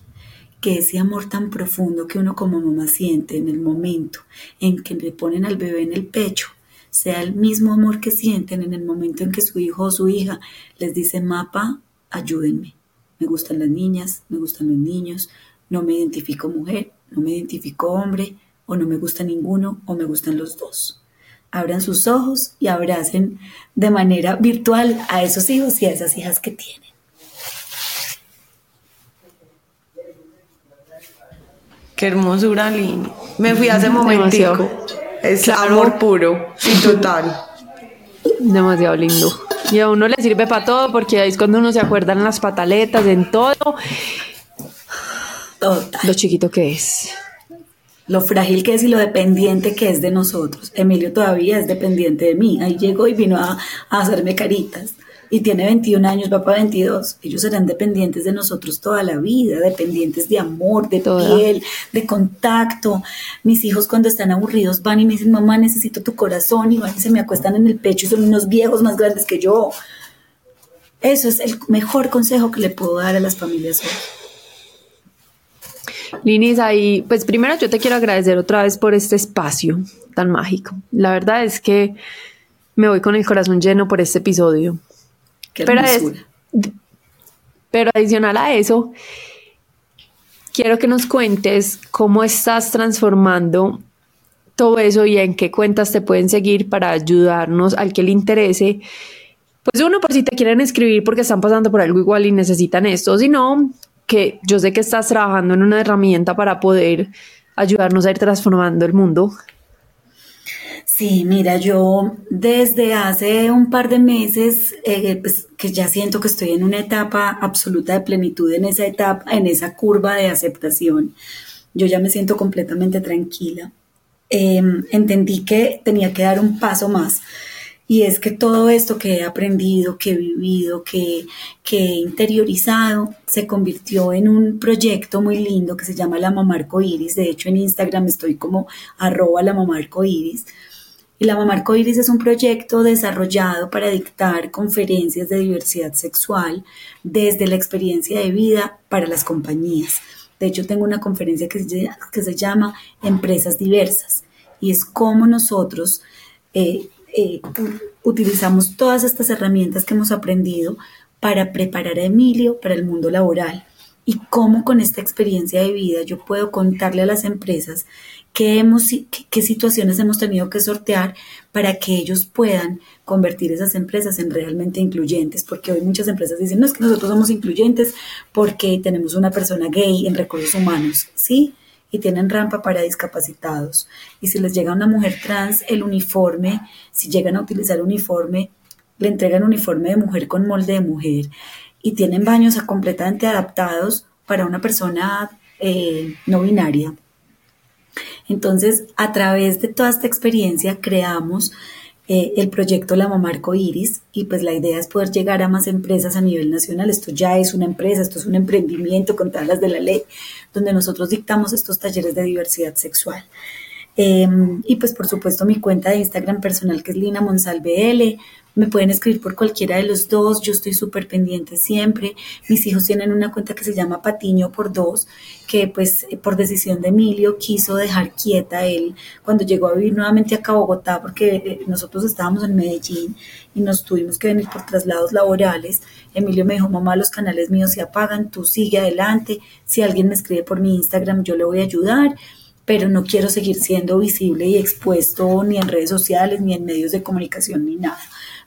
que ese amor tan profundo que uno como mamá siente en el momento en que le ponen al bebé en el pecho, sea el mismo amor que sienten en el momento en que su hijo o su hija les dice, mapa, ayúdenme, me gustan las niñas, me gustan los niños, no me identifico mujer, no me identifico hombre, o no me gusta ninguno, o me gustan los dos. Abran sus ojos y abracen de manera virtual a esos hijos y a esas hijas que tienen. Qué hermosura, Lini. Me fui hace momentico. Es amor puro y total. Demasiado lindo. Y a uno le sirve para todo porque ahí es cuando uno se acuerda en las pataletas, en todo. Total. Lo chiquito que es. Lo frágil que es y lo dependiente que es de nosotros. Emilio todavía es dependiente de mí. Ahí llegó y vino a, a hacerme caritas. Y tiene 21 años, va para 22. Ellos serán dependientes de nosotros toda la vida, dependientes de amor, de Toda. piel, de contacto. Mis hijos cuando están aburridos van y me dicen, mamá, necesito tu corazón. Y van y se me acuestan en el pecho y son unos viejos más grandes que yo. Eso es el mejor consejo que le puedo dar a las familias hoy. Linis, ahí, pues primero yo te quiero agradecer otra vez por este espacio tan mágico. La verdad es que me voy con el corazón lleno por este episodio. Qué Pero es-. Pero adicional a eso, quiero que nos cuentes cómo estás transformando todo eso y en qué cuentas te pueden seguir para ayudarnos al que le interese. Pues uno, por si te quieren escribir porque están pasando por algo igual y necesitan esto, sino que yo sé que estás trabajando en una herramienta para poder ayudarnos a ir transformando el mundo. Sí, mira, yo desde hace un par de meses, eh, pues, que ya siento que estoy en una etapa absoluta de plenitud, en esa etapa, en esa curva de aceptación, yo ya me siento completamente tranquila. Eh, entendí que tenía que dar un paso más. Y es que todo esto que he aprendido, que he vivido, que, que he interiorizado, se convirtió en un proyecto muy lindo que se llama La Mamá Arcoíris. De hecho, en Instagram estoy como arroba la mamá arcoíris. Y la Mamá Arcoíris es un proyecto desarrollado para dictar conferencias de diversidad sexual desde la experiencia de vida para las compañías. De hecho, tengo una conferencia que se, que se llama Empresas Diversas y es cómo nosotros eh, eh, utilizamos todas estas herramientas que hemos aprendido para preparar a Emilio para el mundo laboral y cómo con esta experiencia de vida yo puedo contarle a las empresas qué, hemos, qué, qué situaciones hemos tenido que sortear para que ellos puedan convertir esas empresas en realmente incluyentes, porque hoy muchas empresas dicen, no es que nosotros somos incluyentes porque tenemos una persona gay en recursos humanos, ¿sí? Y tienen rampa para discapacitados. Y si les llega una mujer trans, el uniforme, si llegan a utilizar uniforme, le entregan uniforme de mujer con molde de mujer y tienen baños completamente adaptados para una persona eh, no binaria. Entonces, a través de toda esta experiencia, creamos eh, el proyecto La Mamá Iris y pues la idea es poder llegar a más empresas a nivel nacional. Esto ya es una empresa, esto es un emprendimiento con todas las de la ley, donde nosotros dictamos estos talleres de diversidad sexual. Eh, y pues por supuesto mi cuenta de Instagram personal que es Lina Monsalve L. Me pueden escribir por cualquiera de los dos, yo estoy súper pendiente siempre. Mis hijos tienen una cuenta que se llama Patiño por dos, que pues por decisión de Emilio quiso dejar quieta él cuando llegó a vivir nuevamente acá a Bogotá, porque nosotros estábamos en Medellín y nos tuvimos que venir por traslados laborales. Emilio me dijo, mamá, los canales míos se apagan, tú sigue adelante. Si alguien me escribe por mi Instagram, yo le voy a ayudar pero no quiero seguir siendo visible y expuesto ni en redes sociales, ni en medios de comunicación, ni nada.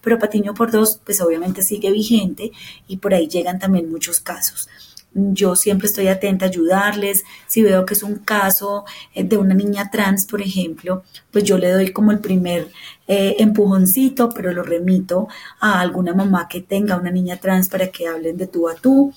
Pero Patiño por dos, pues obviamente sigue vigente y por ahí llegan también muchos casos. Yo siempre estoy atenta a ayudarles. Si veo que es un caso de una niña trans, por ejemplo, pues yo le doy como el primer eh, empujoncito, pero lo remito a alguna mamá que tenga una niña trans para que hablen de tú a tú.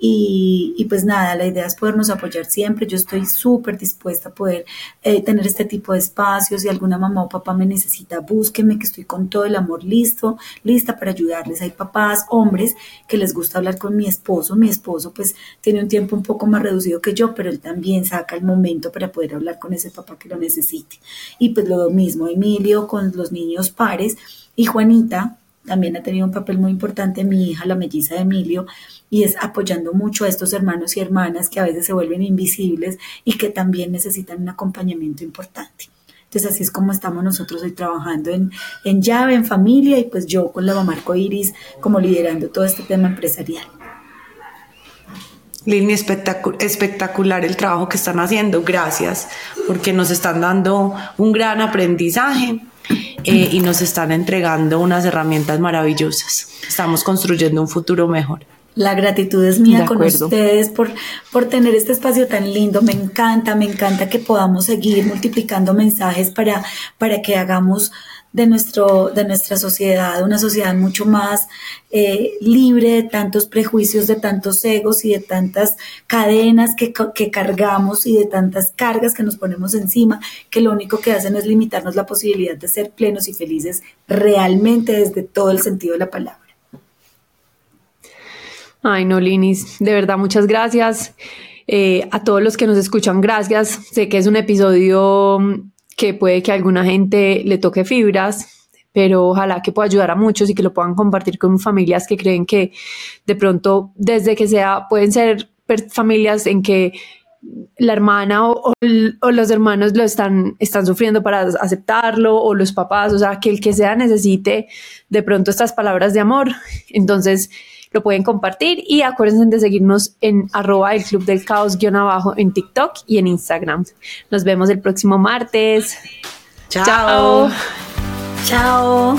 Y, y, pues nada, la idea es podernos apoyar siempre. Yo estoy súper dispuesta a poder eh, tener este tipo de espacios. Si alguna mamá o papá me necesita, búsquenme, que estoy con todo el amor listo, lista para ayudarles. Hay papás, hombres, que les gusta hablar con mi esposo. Mi esposo pues tiene un tiempo un poco más reducido que yo, pero él también saca el momento para poder hablar con ese papá que lo necesite. Y pues lo mismo, Emilio con los niños pares y Juanita también ha tenido un papel muy importante, mi hija, la melliza de Emilio, y es apoyando mucho a estos hermanos y hermanas que a veces se vuelven invisibles y que también necesitan un acompañamiento importante. Entonces así es como estamos nosotros hoy trabajando en, en llave, en familia y pues yo con la mamá Iris como liderando todo este tema empresarial. Lini, espectacular el trabajo que están haciendo. Gracias, porque nos están dando un gran aprendizaje eh, y nos están entregando unas herramientas maravillosas. Estamos construyendo un futuro mejor. La gratitud es mía con ustedes por, por tener este espacio tan lindo. Me encanta, me encanta que podamos seguir multiplicando mensajes para, para que hagamos de, nuestro, de nuestra sociedad una sociedad mucho más eh, libre de tantos prejuicios, de tantos egos y de tantas cadenas que, que cargamos y de tantas cargas que nos ponemos encima, que lo único que hacen es limitarnos la posibilidad de ser plenos y felices realmente desde todo el sentido de la palabra. Ay, no, Linis, de verdad, muchas gracias. Eh, a todos los que nos escuchan, gracias. Sé que es un episodio que puede que a alguna gente le toque fibras, pero ojalá que pueda ayudar a muchos y que lo puedan compartir con familias que creen que de pronto, desde que sea, pueden ser familias en que la hermana o, los hermanos lo están, están sufriendo para aceptarlo o los papás, o sea, que el que sea necesite de pronto estas palabras de amor. Entonces, lo pueden compartir y acuérdense de seguirnos en arroba el club del caos guion abajo en TikTok y en Instagram. Nos vemos el próximo martes. Chao. Chao.